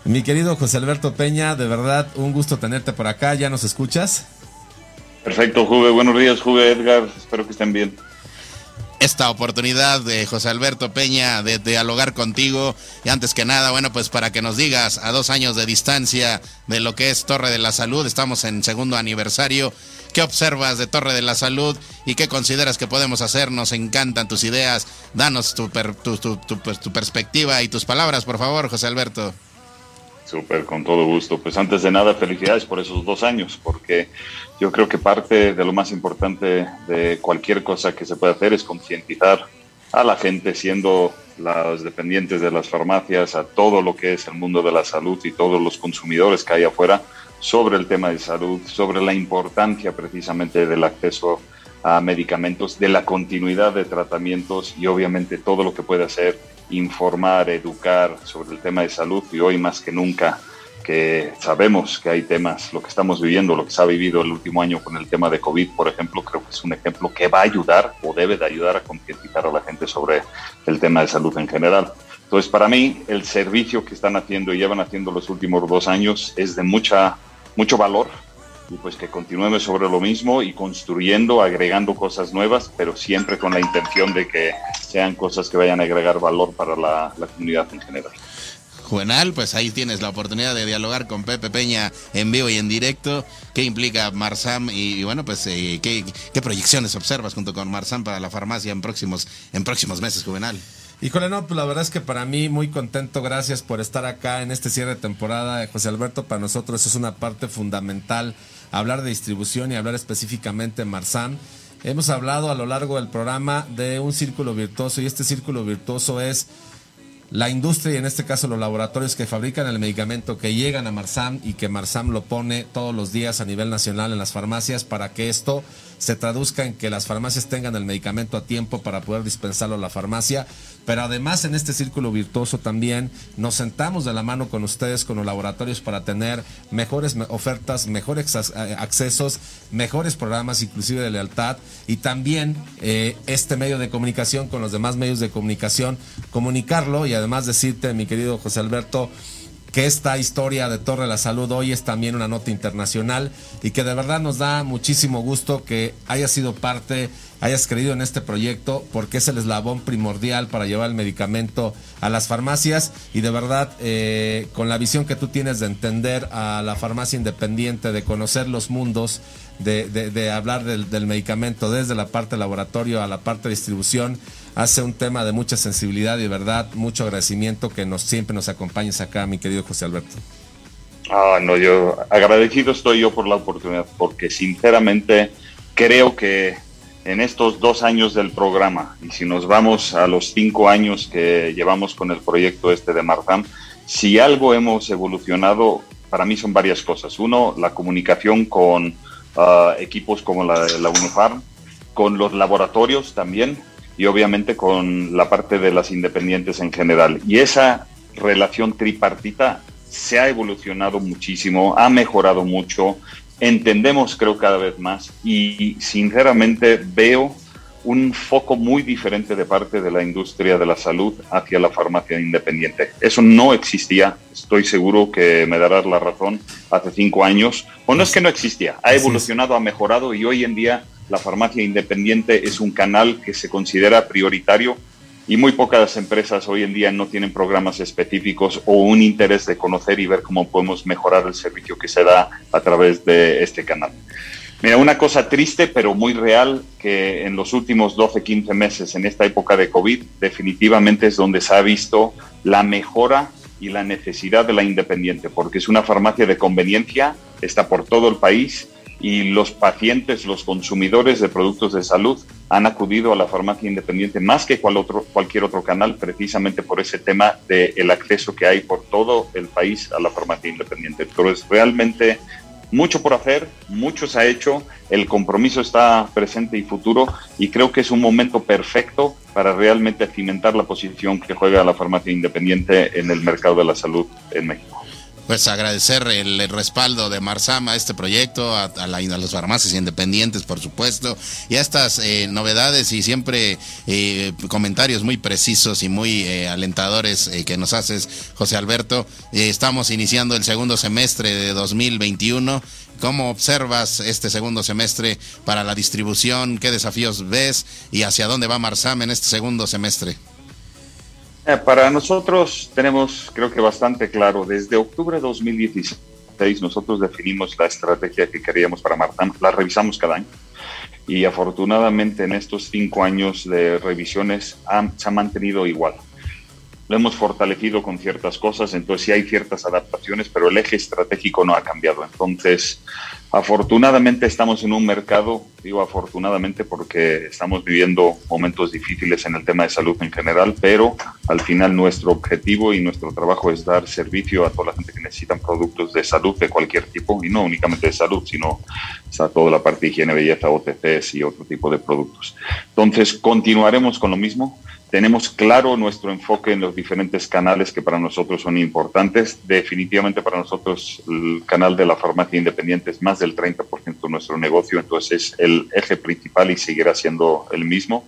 Mi querido José Alberto Peña, de verdad un gusto tenerte por acá. ¿Ya nos escuchas? Perfecto, Juve. Buenos días, Juve, Edgar. Espero que estén bien. Esta oportunidad de José Alberto Peña de, dialogar contigo. Y antes que nada, bueno, pues para que nos digas a dos años de distancia de lo que es Torre de la Salud, estamos en segundo aniversario. ¿Qué observas de Torre de la Salud y qué consideras que podemos hacer? Nos encantan tus ideas. Danos tu, tu, tu perspectiva y tus palabras, por favor, José Alberto. Súper, con todo gusto. Pues antes de nada, felicidades por esos dos años, porque yo creo que parte de lo más importante de cualquier cosa que se puede hacer es concientizar a la gente, siendo las dependientes de las farmacias, a todo lo que es el mundo de la salud y todos los consumidores que hay afuera, sobre el tema de salud, sobre la importancia precisamente del acceso a medicamentos, de la continuidad de tratamientos y obviamente todo lo que puede hacer informar, educar sobre el tema de salud y hoy más que nunca que sabemos que hay temas, lo que estamos viviendo, lo que se ha vivido el último año con el tema de COVID, por ejemplo, creo que es un ejemplo que va a ayudar o debe de ayudar a concientizar a la gente sobre el tema de salud en general. Entonces, para mí, el servicio que están haciendo y llevan haciendo los últimos dos años es de mucha, mucho valor y pues que continuemos sobre lo mismo y construyendo, agregando cosas nuevas, pero siempre con la intención de que sean cosas que vayan a agregar valor para la, comunidad en general. Juvenal, pues ahí tienes la oportunidad de dialogar con Pepe Peña en vivo y en directo. ¿Qué implica Marsam? Y, bueno, pues eh, ¿qué, proyecciones observas junto con Marsam para la farmacia en próximos, en próximos meses, Juvenal? Híjole, no, pues la verdad es que para mí muy contento, gracias por estar acá en este cierre de temporada. José Alberto, para nosotros es una parte fundamental hablar de distribución y hablar específicamente de Marsam. Hemos hablado a lo largo del programa de un círculo virtuoso y este círculo virtuoso es la industria y en este caso los laboratorios que fabrican el medicamento que llegan a Marsam y que Marsam lo pone todos los días a nivel nacional en las farmacias para que esto se traduzca en que las farmacias tengan el medicamento a tiempo para poder dispensarlo a la farmacia. Pero además en este círculo virtuoso también nos sentamos de la mano con ustedes, con los laboratorios, para tener mejores ofertas, mejores eh, accesos, mejores programas, inclusive de lealtad, y también eh, este medio de comunicación con los demás medios de comunicación, comunicarlo y además decirte, mi querido José Alberto, que esta historia de Torre de la Salud hoy es también una nota internacional y que de verdad nos da muchísimo gusto que hayas sido parte, hayas creído en este proyecto, porque es el eslabón primordial para llevar el medicamento a las farmacias. Y de verdad eh, con la visión que tú tienes de entender a la farmacia independiente, de conocer los mundos, de, de, hablar del, del medicamento desde la parte laboratorio a la parte de distribución hace un tema de mucha sensibilidad y de verdad mucho agradecimiento que nos siempre nos acompañes acá, mi querido José Alberto. Ah, no, yo agradecido estoy yo por la oportunidad, porque sinceramente creo que en estos dos años del programa, y si nos vamos a los cinco años que llevamos con el proyecto este de Martam, si algo hemos evolucionado, para mí son varias cosas. Uno, la comunicación con ah, equipos como la, la UNIFAR, con los laboratorios también, y obviamente con la parte de las independientes en general. Y esa relación tripartita se ha evolucionado muchísimo, ha mejorado mucho, entendemos creo cada vez más. Y sinceramente veo un foco muy diferente de parte de la industria de la salud hacia la farmacia independiente. Eso no existía, estoy seguro que me darás la razón, hace cinco años, o no es que no existía, ha evolucionado, ha mejorado y hoy en día la farmacia independiente es un canal que se considera prioritario y muy pocas empresas hoy en día no tienen programas específicos o un interés de conocer y ver cómo podemos mejorar el servicio que se da a través de este canal. Mira, una cosa triste pero muy real que en los últimos 12, 15 meses en esta época de COVID definitivamente es donde se ha visto la mejora y la necesidad de la independiente, porque es una farmacia de conveniencia, está por todo el país y los pacientes, los consumidores de productos de salud han acudido a la farmacia independiente más que cual cualquier otro canal precisamente por ese tema del acceso que hay por todo el país a la farmacia independiente. Pero es realmente mucho por hacer, mucho se ha hecho, el compromiso está presente y futuro y creo que es un momento perfecto para realmente cimentar la posición que juega la farmacia independiente en el mercado de la salud en México pues agradecer el, respaldo de Marsama a este proyecto, a, a, las farmacias independientes, por supuesto, y a estas eh, novedades y siempre eh, comentarios muy precisos y muy eh, alentadores eh, que nos haces, José Alberto. Estamos iniciando el segundo semestre de 2021. ¿Cómo observas este segundo semestre para la distribución? ¿Qué desafíos ves? ¿Y hacia dónde va Marsama en este segundo semestre? Eh, para nosotros tenemos, creo que bastante claro, desde octubre de 2016 nosotros definimos la estrategia que queríamos para Martam, la revisamos cada año y afortunadamente en estos cinco años de revisiones han, se ha mantenido igual. Lo hemos fortalecido con ciertas cosas, entonces sí hay ciertas adaptaciones, pero el eje estratégico no ha cambiado. Entonces, Afortunadamente estamos en un mercado, digo afortunadamente porque estamos viviendo momentos difíciles en el tema de salud en general, pero al final nuestro objetivo y nuestro trabajo es dar servicio a toda la gente que necesita productos de salud de cualquier tipo, y no únicamente de salud, sino toda la parte de higiene, belleza, OTCs y otro tipo de productos. Entonces, continuaremos con lo mismo tenemos claro nuestro enfoque en los diferentes canales que para nosotros son importantes. Definitivamente para nosotros el canal de la farmacia independiente es más del 30% de nuestro negocio, entonces es el eje principal y seguirá siendo el mismo.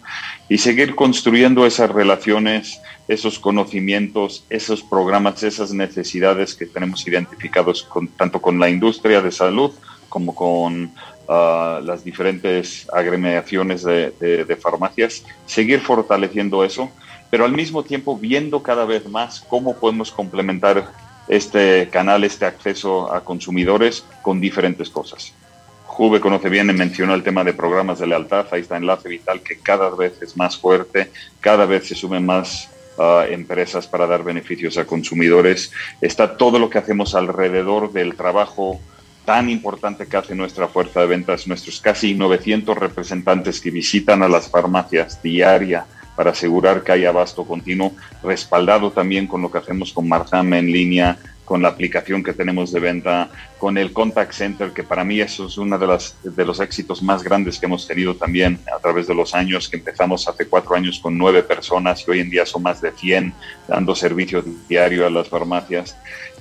Y seguir construyendo esas relaciones, esos conocimientos, esos programas, esas necesidades que tenemos identificados con, tanto con la industria de salud como con las diferentes agremiaciones de, farmacias, seguir fortaleciendo eso, pero al mismo tiempo viendo cada vez más cómo podemos complementar este canal, este acceso a consumidores con diferentes cosas. Juve conoce bien mencionó el tema de programas de lealtad, ahí está Enlace Vital que cada vez es más fuerte, cada vez se sumen más uh, empresas para dar beneficios a consumidores, está todo lo que hacemos alrededor del trabajo tan importante que hace nuestra fuerza de ventas, nuestros casi 900 representantes que visitan a las farmacias diaria para asegurar que hay abasto continuo, respaldado también con lo que hacemos con Marzam en línea, con la aplicación que tenemos de venta, con el contact center, que para mí eso es uno de, las, de los éxitos más grandes que hemos tenido también a través de los años, que empezamos hace cuatro años con nueve personas y hoy en día son más de 100 dando servicio diario a las farmacias.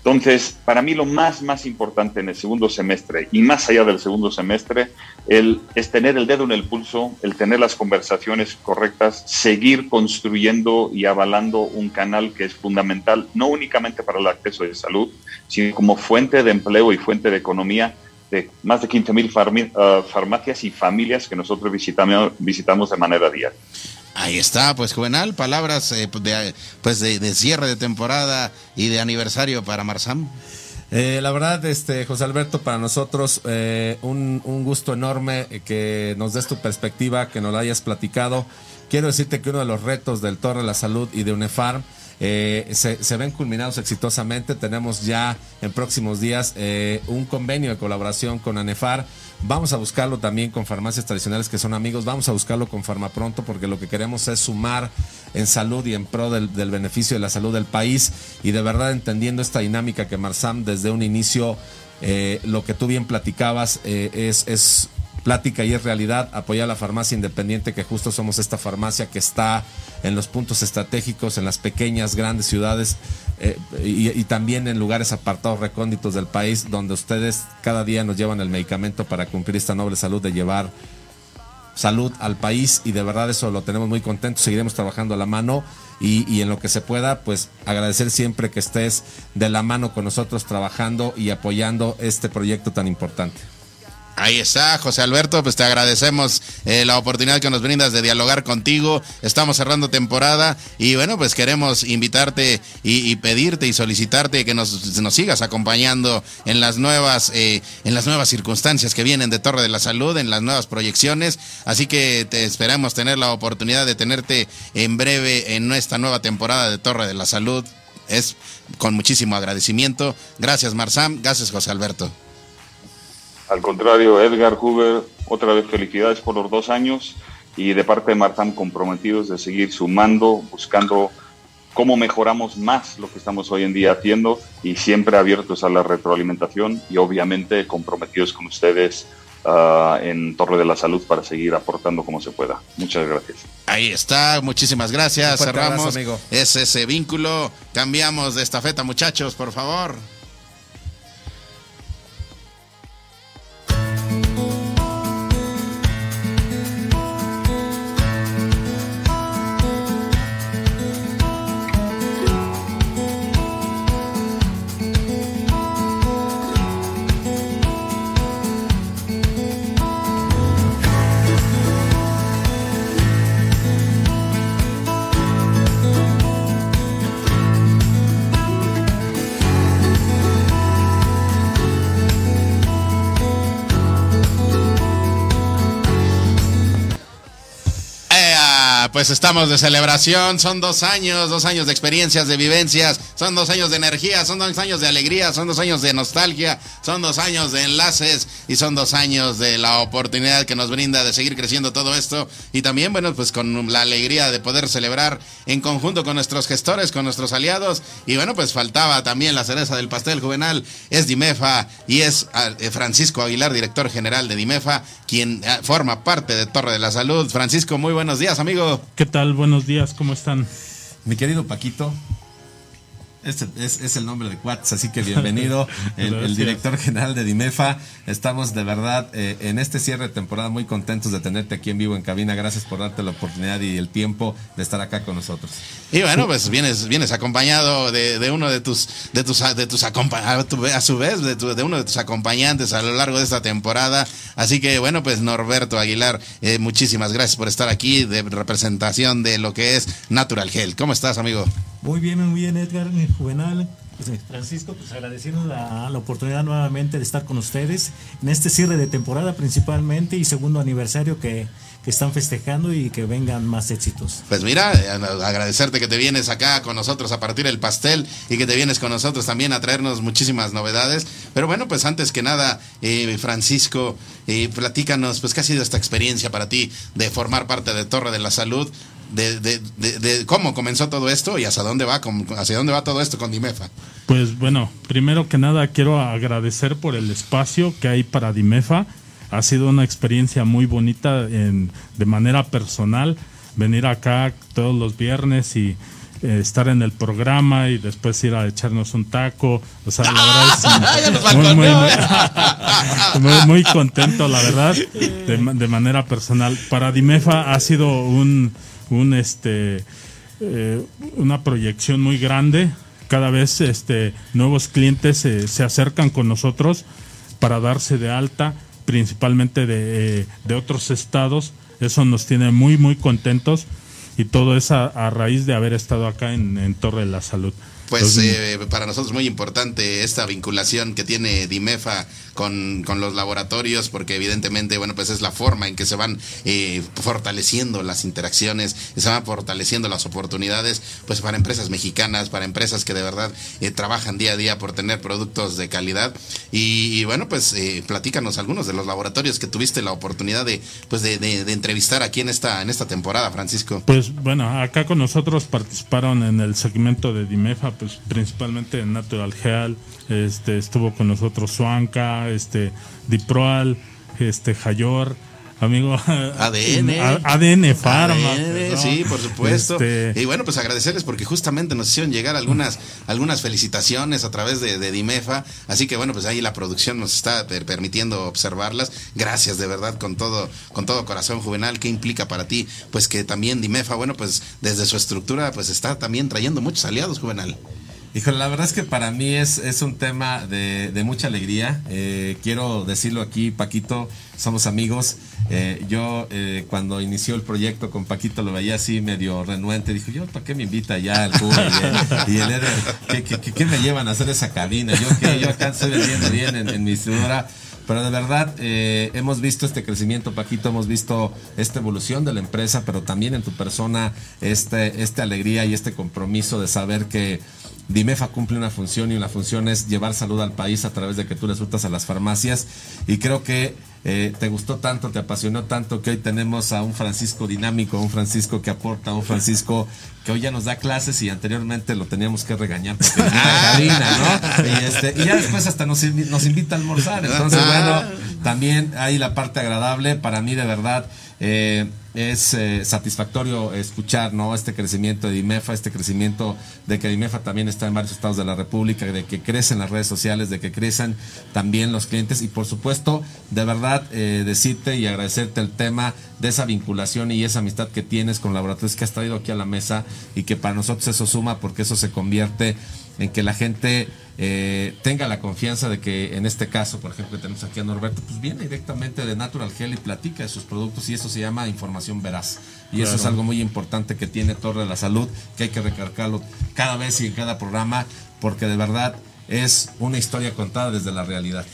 Entonces, para mí lo más, más importante en el segundo semestre y más allá del segundo semestre el, es tener el dedo en el pulso, el tener las conversaciones correctas, seguir construyendo y avalando un canal que es fundamental, no únicamente para el acceso de salud, sino como fuente de empleo y fuente de economía de más de 15 mil uh, farmacias y familias que nosotros visitamos, visitamos de manera diaria. Ahí está, pues Juvenal, palabras eh, de, pues de, cierre de temporada y de aniversario para Marsam. Eh, la verdad, este José Alberto, para nosotros eh, un, un, gusto enorme que nos des tu perspectiva, que nos la hayas platicado. Quiero decirte que uno de los retos del Torre de la Salud y de UNEFARM eh, se, se, ven culminados exitosamente. Tenemos ya en próximos días eh, un convenio de colaboración con ANEFAR. Vamos a buscarlo también con farmacias tradicionales que son amigos. Vamos a buscarlo con Farmapronto porque lo que queremos es sumar en salud y en pro del, del beneficio de la salud del país. Y de verdad entendiendo esta dinámica que Marsam desde un inicio, eh, lo que tú bien platicabas, eh, es, es plática y es realidad, apoyar a la farmacia independiente, que justo somos esta farmacia que está en los puntos estratégicos, en las pequeñas, grandes ciudades eh, y, también en lugares apartados, recónditos del país, donde ustedes cada día nos llevan el medicamento para cumplir esta noble salud de llevar salud al país y de verdad eso lo tenemos muy contentos, seguiremos trabajando a la mano y, y, en lo que se pueda, pues agradecer siempre que estés de la mano con nosotros trabajando y apoyando este proyecto tan importante. Ahí está, José Alberto, pues te agradecemos eh, la oportunidad que nos brindas de dialogar contigo. Estamos cerrando temporada y bueno, pues queremos invitarte y, pedirte y solicitarte que nos, nos, sigas acompañando en las nuevas eh, en las nuevas circunstancias que vienen de Torre de la Salud, en las nuevas proyecciones. Así que te esperamos tener la oportunidad de tenerte en breve en esta nueva temporada de Torre de la Salud. es con muchísimo agradecimiento. Gracias Marsam, gracias José Alberto. Al contrario, Edgar Huber, otra vez felicidades por los dos años y de parte de Marsam comprometidos de seguir sumando, buscando cómo mejoramos más lo que estamos hoy en día haciendo y siempre abiertos a la retroalimentación y obviamente comprometidos con ustedes uh, en Torre de la Salud para seguir aportando como se pueda. Muchas gracias. Ahí está, muchísimas gracias. Cerramos abrazo, amigo. Es ese vínculo. Cambiamos de estafeta, muchachos, por favor. Pues estamos de celebración, son dos años, dos años de experiencias, de vivencias, son dos años de energía, son dos años de alegría, son dos años de nostalgia, son dos años de enlaces y son dos años de la oportunidad que nos brinda de seguir creciendo todo esto y también, bueno, pues con la alegría de poder celebrar en conjunto con nuestros gestores, con nuestros aliados y bueno, pues faltaba también la cereza del pastel juvenal, es Dimefa y es eh, Francisco Aguilar, director general de Dimefa, quien eh, forma parte de Torre de la Salud. Francisco, muy buenos días, amigo. ¿Qué tal? Buenos días, ¿cómo están? Mi querido Paquito, este es, el nombre de Cuats, así que bienvenido, el, director general de Dimefa. Estamos de verdad eh, en este cierre de temporada muy contentos de tenerte aquí en vivo en cabina. Gracias por darte la oportunidad y el tiempo de estar acá con nosotros. Y bueno, pues vienes, vienes acompañado de, uno de tus, de tus, de tus a su vez, de, de, uno de tus acompañantes a lo largo de esta temporada. Así que bueno, pues Norberto Aguilar, eh, muchísimas gracias por estar aquí de representación de lo que es Natural Health. ¿Cómo estás, amigo? Muy bien, muy bien, Edgar, Juvenal. Francisco, pues agradeciendo la, la, oportunidad nuevamente de estar con ustedes en este cierre de temporada principalmente y segundo aniversario que, que están festejando y que vengan más éxitos. Pues mira, eh, agradecerte que te vienes acá con nosotros a partir el pastel y que te vienes con nosotros también a traernos muchísimas novedades. Pero bueno, pues antes que nada, eh, Francisco, eh, platícanos, pues qué ha sido esta experiencia para ti de formar parte de Torre de la Salud de, de, de, cómo comenzó todo esto y hacia dónde va, hacia dónde va todo esto con Dimefa. Pues bueno, primero que nada quiero agradecer por el espacio que hay para Dimefa. Ha sido una experiencia muy bonita en, de manera personal venir acá todos los viernes y eh, estar en el programa y después ir a echarnos un taco. O sea, la verdad es muy, muy, muy, contento, la verdad, de, de manera personal. Para Dimefa ha sido un, un este eh, una proyección muy grande. Cada vez este, nuevos clientes se acercan con nosotros para darse de alta, principalmente de, eh, de, otros estados. Eso nos tiene muy, muy contentos y todo es a, raíz de haber estado acá en, en Torre de la Salud. Pues eh, para nosotros es muy importante esta vinculación que tiene Dimefa con, con, los laboratorios, porque evidentemente, bueno, pues es la forma en que se van eh, fortaleciendo las interacciones, se van fortaleciendo las oportunidades, pues para empresas mexicanas, para empresas que de verdad eh, trabajan día a día por tener productos de calidad. Y, bueno, pues eh, platícanos algunos de los laboratorios que tuviste la oportunidad de, pues de, de, entrevistar aquí en esta, en esta temporada, Francisco. Pues bueno, acá con nosotros participaron en el segmento de Dimefa, pues principalmente en Natural Health, este, estuvo con nosotros Suanca, este, Diproal, este, Jayor, amigo. ADN. ADN Pharma. Sí, por supuesto. Este, y bueno, pues agradecerles porque justamente nos hicieron llegar algunas, algunas felicitaciones a través de, de, Dimefa. Así que bueno, pues ahí la producción nos está permitiendo observarlas. Gracias de verdad con todo, con todo corazón juvenal. ¿Qué implica para ti? Pues que también Dimefa, bueno, pues desde su estructura, pues está también trayendo muchos aliados juvenal. Híjole, la verdad es que para mí es, es un tema de, de mucha alegría. Eh, quiero decirlo aquí, Paquito, somos amigos. Eh, yo eh, cuando inició el proyecto con Paquito lo veía así medio renuente. Dijo, yo, ¿para qué me invita ya al Cuba y el, ¿qué, qué, me llevan a hacer esa cabina? Yo que yo acá estoy vendiendo bien en, mi ciudad. Pero de verdad hemos visto este crecimiento, Paquito, hemos visto esta evolución de la empresa, pero también en tu persona este, esta alegría y este compromiso de saber que Dimefa cumple una función y una función es llevar salud al país a través de que tú le surtas a las farmacias y creo que eh, te gustó tanto, te apasionó tanto que hoy tenemos a un Francisco dinámico, un Francisco que aporta, un Francisco que hoy ya nos da clases y anteriormente lo teníamos que regañar porque cabina, ¿no? Y, este, y, ya después hasta nos, nos invita a almorzar. Entonces, bueno, también hay la parte agradable para mí de verdad. Eh, es eh, satisfactorio escuchar no este crecimiento de Dimefa, este crecimiento de que Dimefa también está en varios estados de la República, de que crecen las redes sociales, de que crecen también los clientes. Y por supuesto, de verdad, eh, decirte y agradecerte el tema de esa vinculación y esa amistad que tienes con laboratorios que has traído aquí a la mesa y que para nosotros eso suma porque eso se convierte en que la gente eh, tenga la confianza de que en este caso, por ejemplo, que tenemos aquí a Norberto, pues viene directamente de Natural Gel y platica de sus productos y eso se llama información veraz. Y eso es algo muy importante que tiene Torre de la Salud, que hay que recargarlo cada vez y en cada programa, porque de verdad es una historia contada desde la realidad.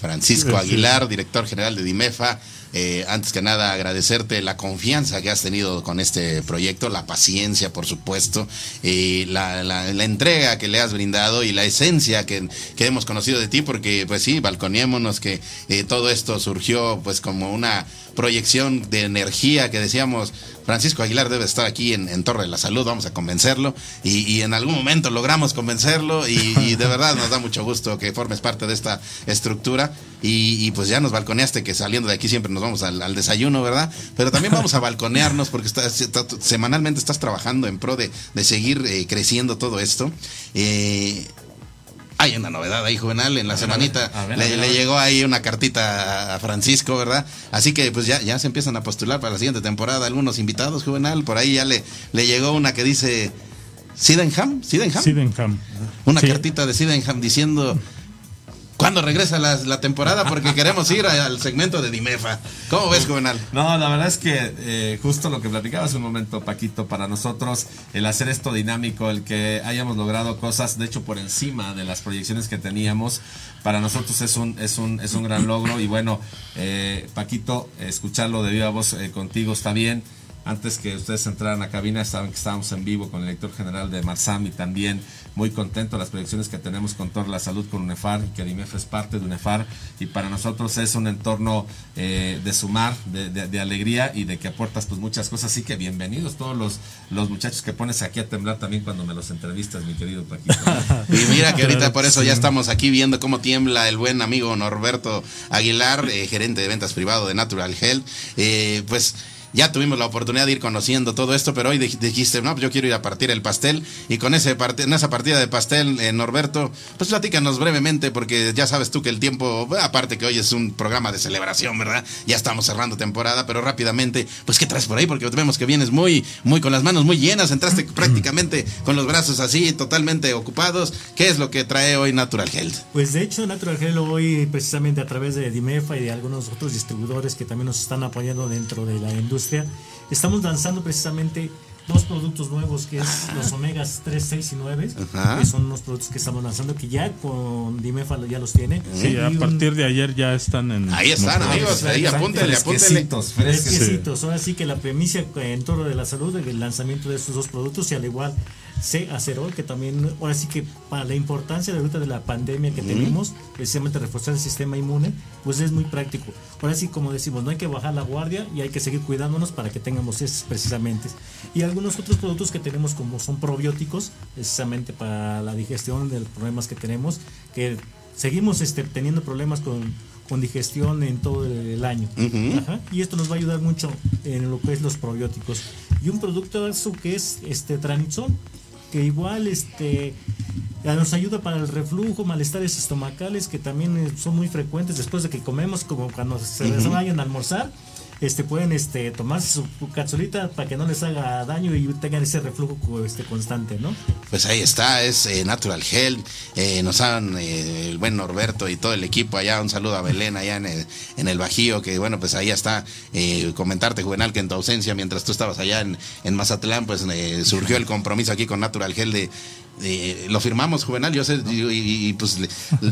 Francisco Aguilar, director general de Dimefa. Eh, antes que nada, agradecerte la confianza que has tenido con este proyecto, la paciencia, por supuesto, y la, la, entrega que le has brindado y la esencia que, que, hemos conocido de ti, porque, pues sí, balconiémonos que eh, todo esto surgió, pues, como una proyección de energía que decíamos, Francisco Aguilar debe estar aquí en, Torre de la Salud, vamos a convencerlo y, en algún momento logramos convencerlo y, de verdad nos da mucho gusto que formes parte de esta estructura y, pues ya nos balconeaste que saliendo de aquí siempre nos vamos al, desayuno, ¿verdad? Pero también vamos a balconearnos porque semanalmente estás trabajando en pro de, seguir eh, creciendo todo esto. Eh, hay una novedad ahí, Juvenal, en la semanita le, llegó ahí una cartita a Francisco, ¿verdad? Así que pues ya, ya se empiezan a postular para la siguiente temporada algunos invitados, Juvenal, por ahí ya le, le llegó una que dice Sidenham, Sidenham. Sidenham. Una cartita de Sidenham diciendo ¿Cuándo regresa la, temporada? Porque queremos ir al segmento de Dimefa. ¿Cómo ves, Juvenal? No, la verdad es que eh, justo lo que platicabas un momento, Paquito, para nosotros el hacer esto dinámico, el que hayamos logrado cosas, de hecho, por encima de las proyecciones que teníamos, para nosotros es un, es un, es un gran logro. Y bueno, eh, Paquito, escucharlo de viva voz eh, contigo está bien antes que ustedes entraran a cabina, saben que estábamos en vivo con el director general de Marsam y también muy contento de las proyecciones que tenemos con toda la salud con UNEFAR que Adimef es parte de UNEFAR y para nosotros es un entorno eh, de sumar, de, alegría y de que aportas pues muchas cosas. Así que bienvenidos todos los, los muchachos que pones aquí a temblar también cuando me los entrevistas, mi querido Paquito. y mira que ahorita por eso ya estamos aquí viendo cómo tiembla el buen amigo Norberto Aguilar, eh, gerente de ventas privado de Natural Health. Eh, pues ya tuvimos la oportunidad de ir conociendo todo esto, pero hoy dijiste, no, pues yo quiero ir a partir el pastel. Y con ese en esa partida de pastel, eh, Norberto, pues platícanos brevemente, porque ya sabes tú que el tiempo, aparte que hoy es un programa de celebración, ¿verdad? Ya estamos cerrando temporada, pero rápidamente, pues ¿qué traes por ahí? Porque vemos que vienes muy, muy con las manos muy llenas, entraste prácticamente con los brazos así, totalmente ocupados. ¿Qué es lo que trae hoy Natural Health? Pues de hecho, Natural Health hoy, precisamente a través de Dimefa y de algunos otros distribuidores que también nos están apoyando dentro de la industria, estamos lanzando precisamente dos productos nuevos que es los omegas 3, 6 y 9, que son unos productos que estamos lanzando que ya con Dimefa ya los tiene. Sí, a partir de ayer ya están en Ahí están, amigos, ahí apúntenle, apúntenle. Fresquecitos. Ahora sí que la premisa en torno de la salud, el lanzamiento de estos dos productos y al igual C Acerol, que también, ahora sí que para la importancia de, de la pandemia que tenemos, precisamente reforzar el sistema inmune, pues es muy práctico. Ahora sí, como decimos, no hay que bajar la guardia y hay que seguir cuidándonos para que tengamos esos precisamente. Y algunos otros productos que tenemos como son probióticos, precisamente para la digestión de los problemas que tenemos, que seguimos este, teniendo problemas con, con digestión en todo el año. Y esto nos va a ayudar mucho en lo que es los probióticos. Y un producto que es este tranixol que igual este nos ayuda para el reflujo, malestares estomacales que también eh, son muy frecuentes después de que comemos, como cuando se vayan a almorzar este pueden este tomarse su capsulita para que no les haga daño y tengan ese reflujo este constante, ¿no? Pues ahí está, es eh, Natural Health, eh, nos han eh, el buen Norberto y todo el equipo allá, un saludo a Belén allá en el, en el Bajío, que bueno, pues ahí está, comentarte Juvenal que en tu ausencia, mientras tú estabas allá en, en Mazatlán, pues surgió el compromiso aquí con Natural Health de eh, lo firmamos, Juvenal, yo sé, y, y, pues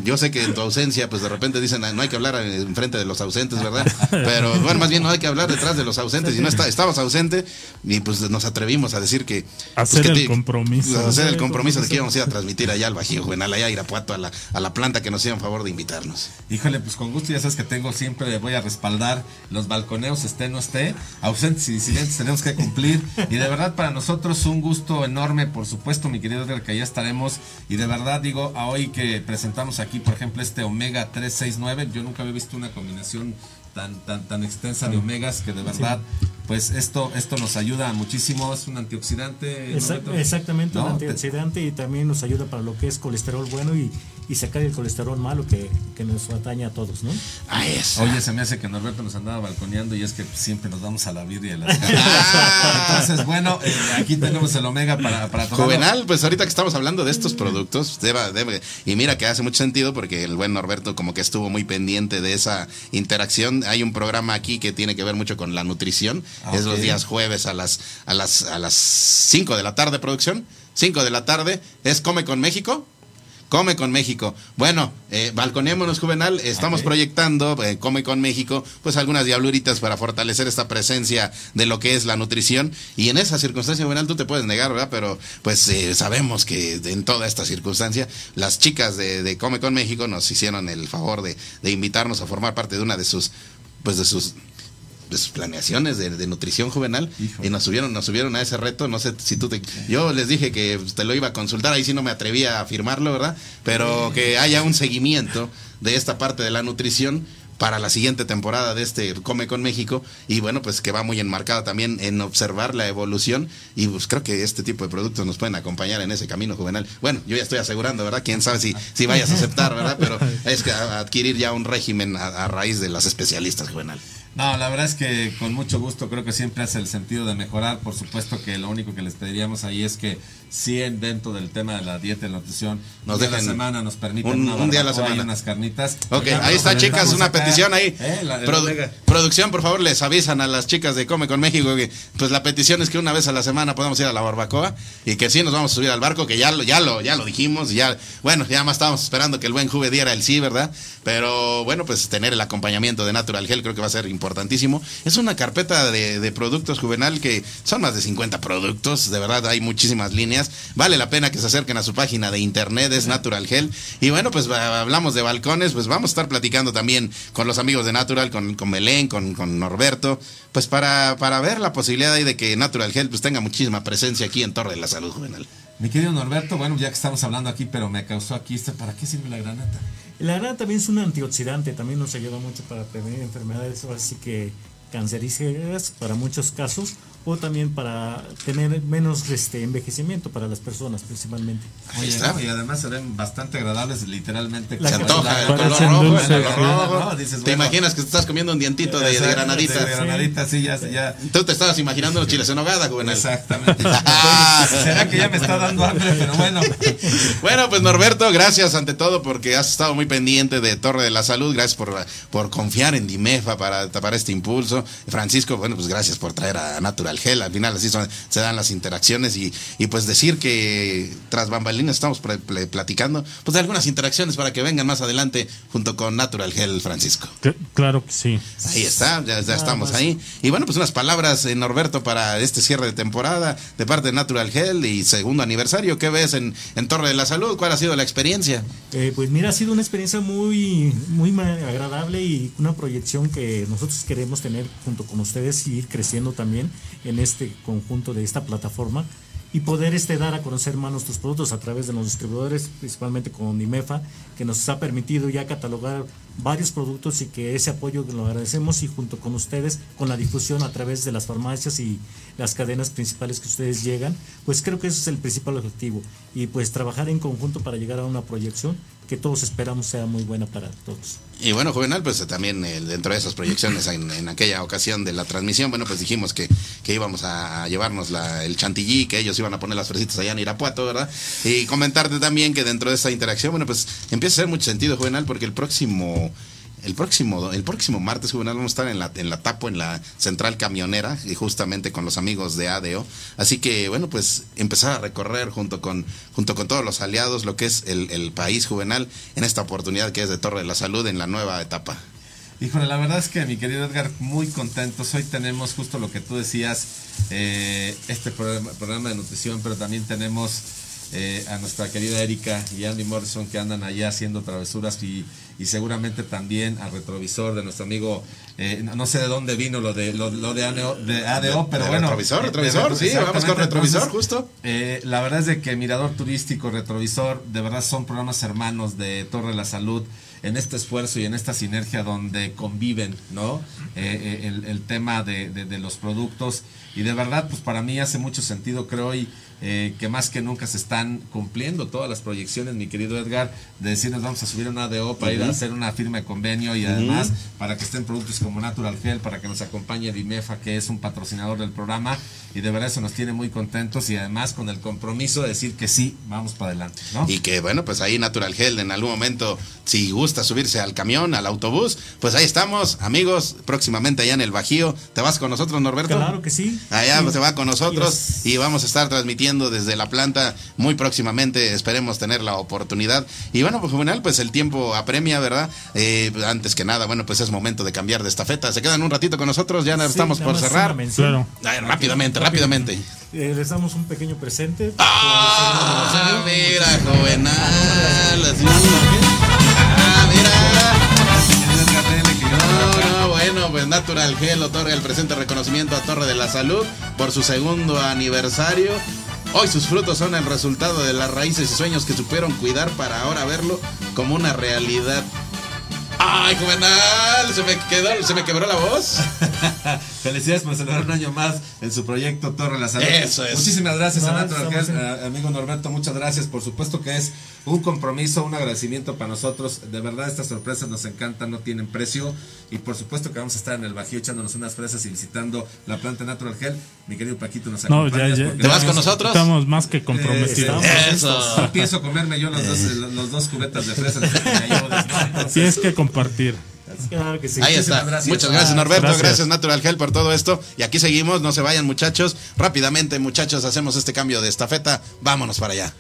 yo sé que en tu ausencia, pues de repente dicen, no hay que hablar en frente de los ausentes, ¿verdad? Pero bueno, más bien no hay que hablar detrás de los ausentes, y no está, estabas ausente, y pues nos atrevimos a decir que... Pues, hacer el compromiso. Hacer el compromiso de que íbamos a ir a transmitir allá al Bajío, Juvenal, allá a Irapuato, a la, a la planta que nos hicieron favor de invitarnos. Híjole, pues con gusto, ya sabes que tengo siempre, voy a respaldar los balconeos, esté no esté, ausentes y disidentes tenemos que cumplir, y de verdad para nosotros un gusto enorme, por supuesto, mi querido Edgar, ya estaremos. Y de verdad digo, a hoy que presentamos aquí, por ejemplo, este Omega 369, yo nunca había visto una combinación tan, tan, tan extensa de omegas que de verdad, pues esto, esto nos ayuda muchísimo, es un antioxidante. exactamente, un antioxidante y también nos ayuda para lo que es colesterol bueno y, y sacar el colesterol malo que, que, nos atañe a todos, ¿no? Ah, es. Oye, se me hace que Norberto nos andaba balconeando y es que siempre nos vamos a la birria y las Entonces, bueno, eh, aquí tenemos el omega para, para Juvenal, pues ahorita que estamos hablando de estos productos, debe, debe, y mira que hace mucho sentido porque el buen Norberto como que estuvo muy pendiente de esa interacción hay un programa aquí que tiene que ver mucho con la nutrición. Ah, es los días jueves a las, a las, a las 5 de la tarde, producción. 5 de la tarde. Es Come con México. Come con México. Bueno, eh, balconémonos, Juvenal. Estamos proyectando, eh, Come con México, pues algunas diabluritas para fortalecer esta presencia de lo que es la nutrición. Y en esa circunstancia, Juvenal, tú te puedes negar, ¿verdad? Pero pues eh, sabemos que en toda esta circunstancia, las chicas de, Come con México nos hicieron el favor de, de invitarnos a formar parte de una de sus pues de sus de sus planeaciones de, nutrición juvenal y nos subieron nos subieron a ese reto no sé si tú te yo les dije que te lo iba a consultar ahí sí no me atrevía a afirmarlo verdad pero que haya un seguimiento de esta parte de la nutrición para la siguiente temporada de este Come con México y bueno, pues que va muy enmarcada también en observar la evolución y pues creo que este tipo de productos nos pueden acompañar en ese camino juvenal. Bueno, yo ya estoy asegurando, ¿verdad? Quién sabe si, si vayas a aceptar, ¿verdad? Pero es que adquirir ya un régimen a, raíz de las especialistas juvenal. No, la verdad es que con mucho gusto creo que siempre hace el sentido de mejorar. Por supuesto que lo único que les pediríamos ahí es que si dentro del tema de la dieta y la nutrición, nos dejen la semana nos permiten un, día a la semana unas carnitas. Ok, ahí está chicas, una petición ahí. Eh, producción, por favor, les avisan a las chicas de Come con México que pues la petición es que una vez a la semana podamos ir a la barbacoa y que sí nos vamos a subir al barco, que ya lo ya lo ya lo dijimos, ya bueno, ya más estábamos esperando que el buen Juve diera el sí, ¿verdad? Pero bueno, pues tener el acompañamiento de Natural Gel creo que va a ser importantísimo. Es una carpeta de, productos juvenal que son más de 50 productos, de verdad hay muchísimas líneas. Vale la pena que se acerquen a su página de internet, es Natural Gel. Y bueno, pues hablamos de balcones, pues vamos a estar platicando también con los amigos de Natural, con, con Belén, con, con Norberto, pues para, para ver la posibilidad de que Natural Gel pues tenga muchísima presencia aquí en Torre de la Salud Juvenal. Mi querido Norberto, bueno, ya que estamos hablando aquí, pero me causó aquí, este, ¿para qué sirve la granata? La granada también es un antioxidante, también nos ayuda mucho para prevenir enfermedades, así que cancerígenas para muchos casos o también para tener menos este envejecimiento para las personas principalmente. Oye, y además se ven bastante agradables, literalmente. se antoja el color rojo. te imaginas que estás comiendo un dientito de, granadita. De granadita, sí, ya, ya. Tú te estabas imaginando los chiles en hogada, Juvenal. Exactamente. Será que ya me está dando hambre, pero bueno. bueno, pues Norberto, gracias ante todo porque has estado muy pendiente de Torre de la Salud. Gracias por, por confiar en Dimefa para, para este impulso. Francisco, bueno, pues gracias por traer a Natural gel, al final así se dan las interacciones y, pues decir que tras bambalinas estamos platicando pues de algunas interacciones para que vengan más adelante junto con Natural Gel Francisco. Claro que sí. Ahí está, ya, estamos ahí. Y bueno, pues unas palabras, eh, Norberto, para este cierre de temporada de parte de Natural Gel y segundo aniversario. ¿Qué ves en, en Torre de la Salud? ¿Cuál ha sido la experiencia? Eh, pues mira, ha sido una experiencia muy, muy agradable y una proyección que nosotros queremos tener junto con ustedes y ir creciendo también en este conjunto de esta plataforma y poder este, dar a conocer más nuestros productos a través de los distribuidores, principalmente con IMEFA, que nos ha permitido ya catalogar varios productos y que ese apoyo lo agradecemos y junto con ustedes, con la difusión a través de las farmacias y las cadenas principales que ustedes llegan, pues creo que ese es el principal objetivo y pues trabajar en conjunto para llegar a una proyección que todos esperamos sea muy buena para todos. Y bueno, Juvenal, pues también eh, dentro de esas proyecciones en, aquella ocasión de la transmisión, bueno, pues dijimos que, que íbamos a llevarnos la, el chantilly, que ellos iban a poner las fresitas allá en Irapuato, ¿verdad? Y comentarte también que dentro de esa interacción, bueno, pues empieza a hacer mucho sentido, Juvenal, porque el próximo el próximo, el próximo martes juvenal vamos a estar en la, en la Tapo, en la central camionera, y justamente con los amigos de ADO. Así que, bueno, pues empezar a recorrer junto con, junto con todos los aliados lo que es el, el país juvenal en esta oportunidad que es de Torre de la Salud en la nueva etapa. Híjole, la verdad es que mi querido Edgar, muy contentos. Hoy tenemos justo lo que tú decías, eh, este programa, programa de nutrición, pero también tenemos eh, a nuestra querida Erika y Andy Morrison que andan allá haciendo travesuras y, y seguramente también al retrovisor de nuestro amigo, eh, no, sé de dónde vino lo de lo, lo de, ADO, de ADO, pero De bueno. retrovisor, eh, retrovisor, sí, vamos con retrovisor, Entonces, justo. eh, la verdad es de que Mirador Turístico, Retrovisor, de verdad son programas hermanos de Torre de la Salud en este esfuerzo y en esta sinergia donde conviven, ¿no? El, el tema de, de- de los productos y de verdad, pues para mí hace mucho sentido, creo, y eh, que más que nunca se están cumpliendo todas las proyecciones, mi querido Edgar, de decirnos vamos a subir una ADO para ir a hacer una firma de convenio y además para que estén productos como Natural Gel, para que nos acompañe Dimefa, que es un patrocinador del programa, y de verdad eso nos tiene muy contentos y además con el compromiso de decir que sí, vamos para adelante, ¿no? Y que bueno, pues ahí Natural Gel en algún momento, si gusta subirse al camión, al autobús, pues ahí estamos, amigos, próximamente allá en el Bajío. ¿Te vas con nosotros, Norberto? Claro que sí. Allá Sí. se va con nosotros y vamos a estar transmitiendo desde la planta muy próximamente. Esperemos tener la oportunidad. Y bueno, pues juvenal, pues el tiempo apremia, ¿verdad? Eh, antes que nada, bueno, pues es momento de cambiar de estafeta. Se quedan un ratito con nosotros, ya Sí, estamos por cerrar. mención. Ay, rápidamente, rápidamente. Eh, les damos un pequeño presente. Ah, mira, jovenal. así. Ah, mira. No, no, bueno, pues Natural Gel otorga el presente reconocimiento a Torre de la Salud por su segundo aniversario. Hoy sus frutos son el resultado de las raíces y sueños que supieron cuidar para ahora verlo como una realidad. ¡Ay, jovenal! Se me quedó, se me quebró la voz. Felicidades por celebrar un año más en su proyecto Torre la Salud. Eso es. Muchísimas gracias a No, Natural estamos Health, en- a- amigo Norberto, muchas gracias. Por supuesto que es un compromiso, un agradecimiento para nosotros. De verdad, estas sorpresas nos encantan, no tienen precio. Y por supuesto que vamos a estar en el Bajío echándonos unas fresas y visitando la planta Natural Health. Mi querido Paquito nos No, acompaña. ya, ya. porque ¿Te vas estamos- con nosotros? Estamos más que comprometidos. Eh, Eso. No pienso comerme yo los dos, los, los dos cubetas de fresas. ¿no? Entonces, Tienes que compartir. Claro que sí. Ahí está. Gracias. Muchas gracias, Norberto. Gracias. Gracias. Natural Gel, por todo esto. Y aquí seguimos. No se vayan, muchachos. Rápidamente, muchachos, hacemos este cambio de estafeta. Vámonos para allá.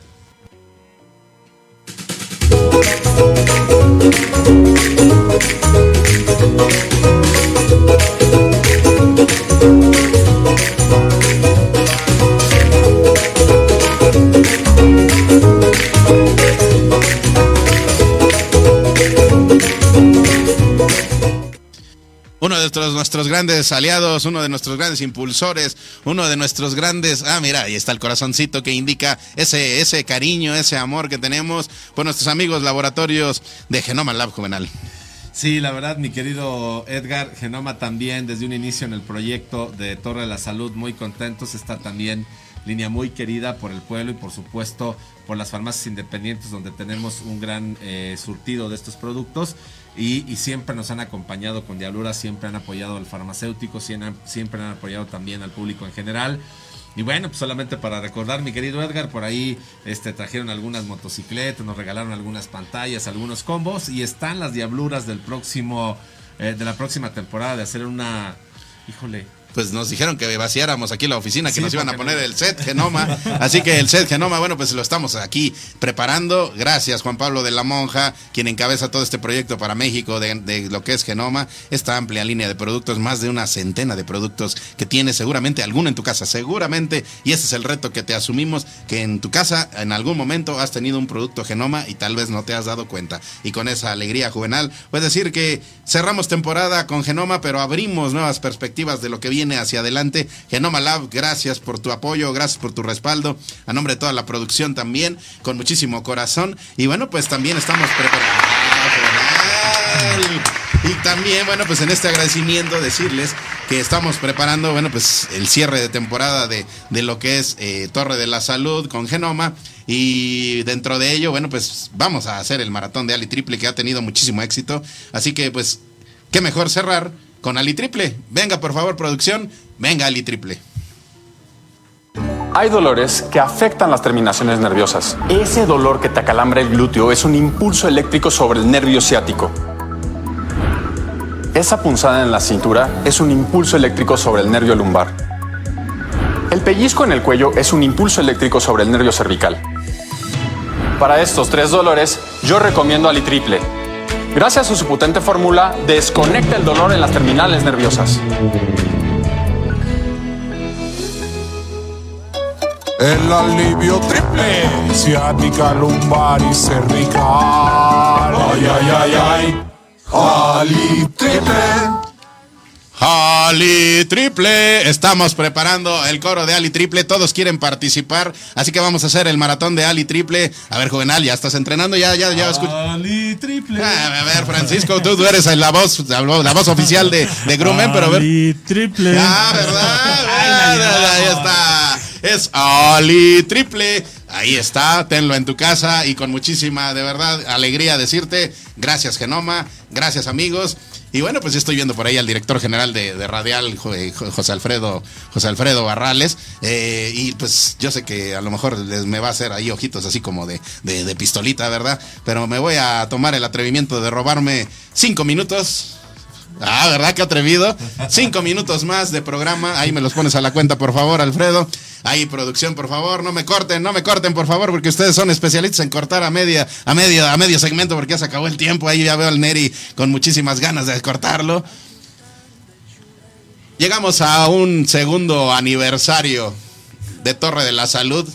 Uno de nuestros, grandes aliados, uno de nuestros grandes impulsores, uno de nuestros grandes. Ah, mira, ahí está el corazoncito que indica ese, ese cariño, ese amor que tenemos por nuestros amigos laboratorios de Genoma Lab Juvenal. Sí, la verdad, mi querido Edgar, Genoma también, desde un inicio en el proyecto de Torre de la Salud, muy contentos. Está también línea muy querida por el pueblo y por supuesto por las farmacias independientes donde tenemos un gran eh, surtido de estos productos y, y siempre nos han acompañado con Diablura, siempre han apoyado al farmacéutico, siempre han, apoyado también al público en general. Y bueno, pues solamente para recordar, mi querido Edgar, por ahí este, trajeron algunas motocicletas, nos regalaron algunas pantallas, algunos combos y están las diabluras del próximo, eh, de la próxima temporada de hacer una, híjole, Pues nos dijeron que vaciáramos aquí la oficina, que Sí, nos iban a poner no- el set Genoma. Así que el set Genoma, bueno, pues lo estamos aquí preparando. Gracias, Juan Pablo de la Monja, quien encabeza todo este proyecto para México de, de lo que es Genoma. Esta amplia línea de productos, más de una centena de productos que tienes seguramente alguno en tu casa, seguramente. Y ese es el reto que te asumimos, que en tu casa en algún momento has tenido un producto Genoma y tal vez no te has dado cuenta. Y con esa alegría juvenal, pues decir que cerramos temporada con Genoma, pero abrimos nuevas perspectivas de lo que viene hacia adelante. Genoma Lab, gracias por tu apoyo, gracias por tu respaldo. A nombre de toda la producción también, con muchísimo corazón. Y bueno, pues también estamos preparados. Y también, bueno, pues en este agradecimiento decirles que estamos preparando, bueno, pues el cierre de temporada de, de lo que es eh, Torre de la Salud con Genoma. Y dentro de ello, bueno, pues vamos a hacer el maratón de Ali Triple que ha tenido muchísimo éxito. Así que, pues, qué mejor cerrar con Ali Triple. Venga, por favor, producción. Venga, Ali Triple. Hay dolores que afectan las terminaciones nerviosas. Ese dolor que te acalambra el glúteo es un impulso eléctrico sobre el nervio ciático. Esa punzada en la cintura es un impulso eléctrico sobre el nervio lumbar. El pellizco en el cuello es un impulso eléctrico sobre el nervio cervical. Para estos tres dolores, yo recomiendo Alitriple. Gracias a su potente fórmula, desconecta el dolor en las terminales nerviosas. El alivio triple, ciática, lumbar y cervical. Ay, ay, ay, ay. Ali triple. Ali Triple, estamos preparando el coro de Ali Triple, todos quieren participar, así que vamos a hacer el maratón de Ali Triple. A ver, Juvenal, ya estás entrenando, ya, ya, ya Ali Triple. Ah, a ver, Francisco, tú, tú eres la voz, la voz oficial de, de pero a ver. Ali Triple. Ah, ¿verdad? Ahí está. Es Ali Triple. Ahí está, tenlo en tu casa y con muchísima, de verdad, alegría decirte, gracias Genoma, gracias amigos. Y bueno, pues estoy viendo por ahí al director general de, Radial, eh, José Alfredo, José Alfredo Barrales. Eh, y pues yo sé que a lo mejor me va a hacer ahí ojitos así como de, de, de pistolita, ¿verdad? Pero me voy a tomar el atrevimiento de robarme cinco minutos Ah, ¿verdad? Qué atrevido. Cinco minutos más de programa. Ahí me los pones a la cuenta, por favor, Alfredo. Ahí, producción, por favor, no me corten, no me corten, por favor, porque ustedes son especialistas en cortar a media, a medio, a medio segmento, porque ya se acabó el tiempo. Ahí ya veo al Neri con muchísimas ganas de cortarlo. Llegamos a un segundo aniversario de Torre de la Salud.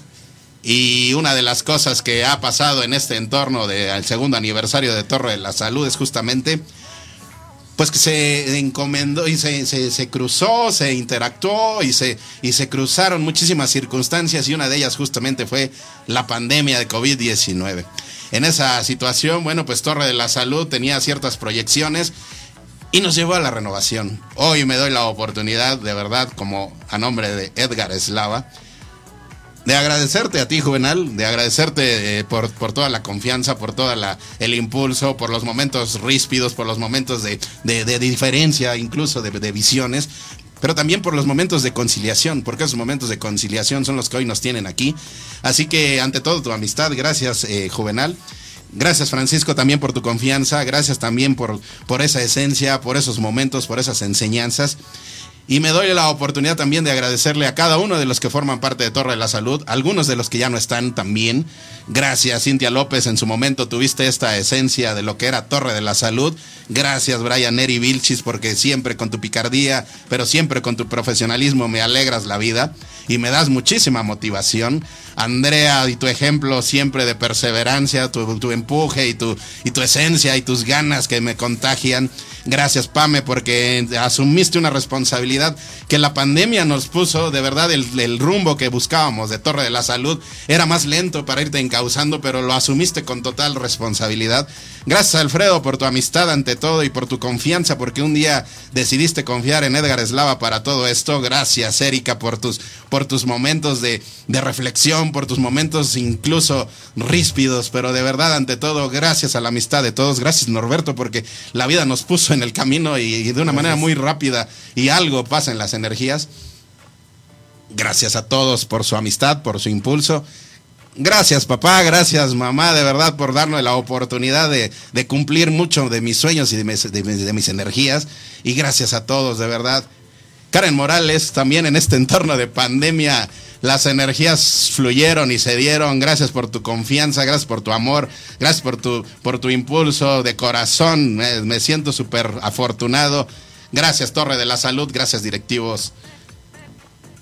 Y una de las cosas que ha pasado en este entorno del segundo aniversario de Torre de la Salud es justamente pues que se encomendó y se, se, cruzó, se interactuó y se, y se cruzaron muchísimas circunstancias y una de ellas justamente fue la pandemia de COVID-19. En esa situación, bueno, pues Torre de la Salud tenía ciertas proyecciones y nos llevó a la renovación. Hoy me doy la oportunidad, de verdad, como a nombre de Edgar Eslava, de agradecerte a ti, Juvenal, de agradecerte eh, por, por, toda la confianza, por todo el impulso, por los momentos ríspidos, por los momentos de, de, diferencia, incluso de, de, visiones, pero también por los momentos de conciliación, porque esos momentos de conciliación son los que hoy nos tienen aquí. Así que, ante todo, tu amistad, gracias, eh, Juvenal. Gracias Francisco también por tu confianza, gracias también por, por esa esencia, por esos momentos, por esas enseñanzas. Y me doy la oportunidad también de agradecerle a cada uno de los que forman parte de Torre de la Salud, algunos de los que ya no están también. Gracias, Cintia López, en su momento tuviste esta esencia de lo que era Torre de la Salud. Gracias, Brian Neri Vilchis, porque siempre con tu picardía, pero siempre con tu profesionalismo me alegras la vida y me das muchísima motivación. Andrea, y tu ejemplo siempre de perseverancia, tu, tu empuje y tu, y tu esencia y tus ganas que me contagian. Gracias, Pame, porque asumiste una responsabilidad que la pandemia nos puso, de verdad, el, el, rumbo que buscábamos de Torre de la Salud era más lento para irte encauzando, pero lo asumiste con total responsabilidad. Gracias, Alfredo, por tu amistad ante todo y por tu confianza, porque un día decidiste confiar en Edgar Eslava para todo esto. Gracias, Erika, por tus, por tus momentos de, de reflexión, por tus momentos incluso ríspidos, pero de verdad, ante todo, gracias a la amistad de todos. Gracias, Norberto, porque la vida nos puso en el camino y, y de una manera muy rápida y algo pasa en las energías. Gracias a todos por su amistad, por su impulso. Gracias papá, gracias mamá, de verdad por darnos la oportunidad de, cumplir mucho de mis sueños y de mis, energías. Y gracias a todos, de verdad. Karen Morales, también en este entorno de pandemia, las energías fluyeron y se dieron. Gracias por tu confianza, gracias por tu amor, gracias por tu, por tu impulso de corazón. Me, me siento súper afortunado. Gracias Torre de la Salud, gracias directivos.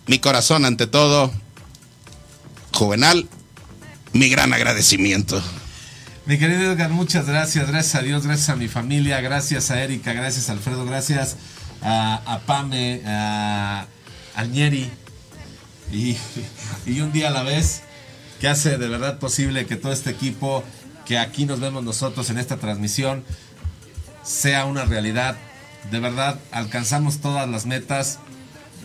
Mi corazón ante todo. Juvenal, mi gran agradecimiento. Mi querido Edgar, muchas gracias, gracias a Dios, gracias a mi familia, gracias a Erika, gracias a Alfredo, gracias a, Pame, a, a Ñeri y, y, un día a la vez que hace de verdad posible que todo este equipo que aquí nos vemos nosotros en esta transmisión sea una realidad. De verdad, alcanzamos todas las metas,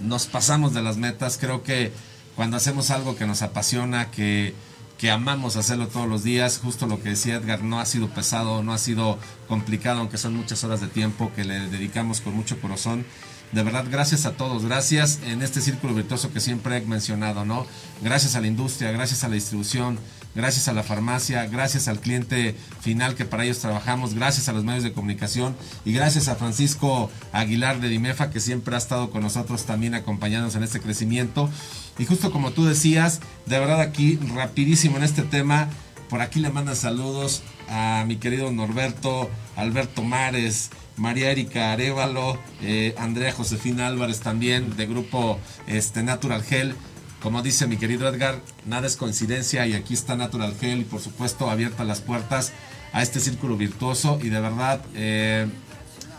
nos pasamos de las metas, creo que cuando hacemos algo que nos apasiona, que que amamos hacerlo todos los días. Justo lo que decía Edgar, no ha sido pesado, no ha sido complicado, aunque son muchas horas de tiempo que le dedicamos con mucho corazón. De verdad, gracias a todos, gracias en este círculo virtuoso que siempre he mencionado, ¿no? Gracias a la industria, gracias a la distribución, gracias a la farmacia, gracias al cliente final que para ellos trabajamos, gracias a los medios de comunicación y gracias a Francisco Aguilar de Dimefa que siempre ha estado con nosotros también acompañándonos en este crecimiento. Y justo como tú decías, de verdad aquí rapidísimo en este tema, por aquí le mandan saludos a mi querido Norberto, Alberto Mares, María Erika Arevalo, eh, Andrea Josefina Álvarez también, de grupo este, Natural Gel. Como dice mi querido Edgar, nada es coincidencia y aquí está Natural Gel y por supuesto abiertas las puertas a este círculo virtuoso y de verdad eh,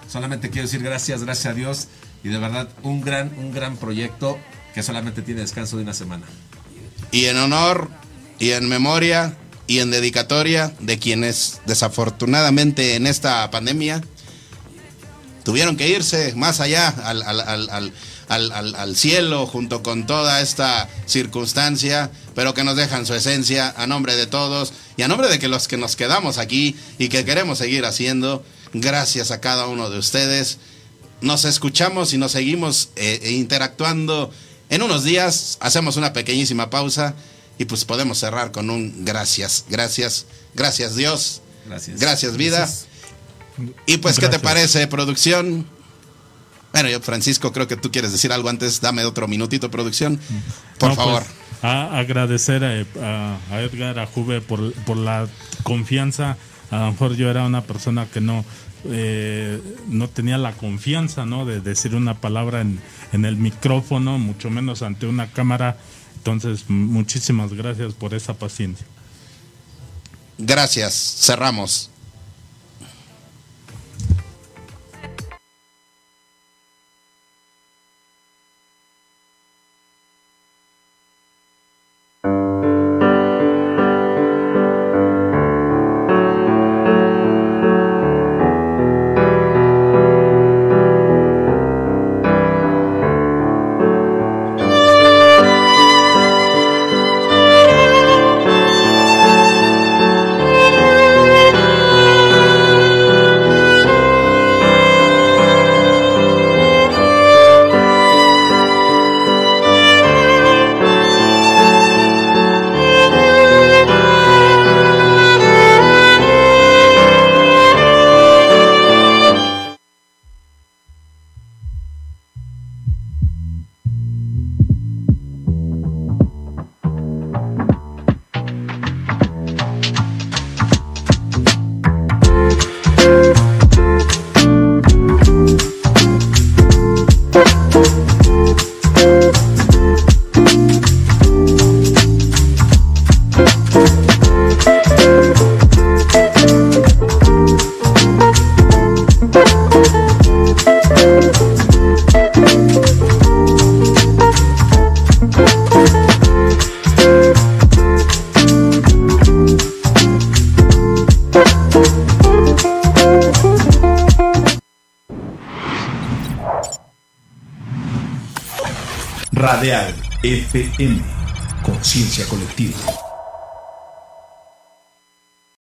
solamente quiero decir gracias, gracias a Dios y de verdad un gran, un gran proyecto que solamente tiene descanso de una semana. Y en honor y en memoria y en dedicatoria de quienes desafortunadamente en esta pandemia tuvieron que irse más allá al, al, al, al, cielo junto con toda esta circunstancia, pero que nos dejan su esencia a nombre de todos y a nombre de que los que nos quedamos aquí y que queremos seguir haciendo, gracias a cada uno de ustedes. Nos escuchamos y nos seguimos eh, interactuando. En unos días hacemos una pequeñísima pausa y pues podemos cerrar con un gracias, gracias, gracias Dios, gracias, gracias vida. Y pues, ¿qué te parece, producción? Bueno, yo, Francisco, creo que tú quieres decir algo antes. Dame otro minutito, producción. Por favor. Pues, a agradecer a, Edgar, a Juve por, por la confianza. A lo mejor yo era una persona que no, eh, no tenía la confianza ¿no? de decir una palabra en, en el micrófono, mucho menos ante una cámara. Entonces, muchísimas gracias por esa paciencia. Gracias. Cerramos.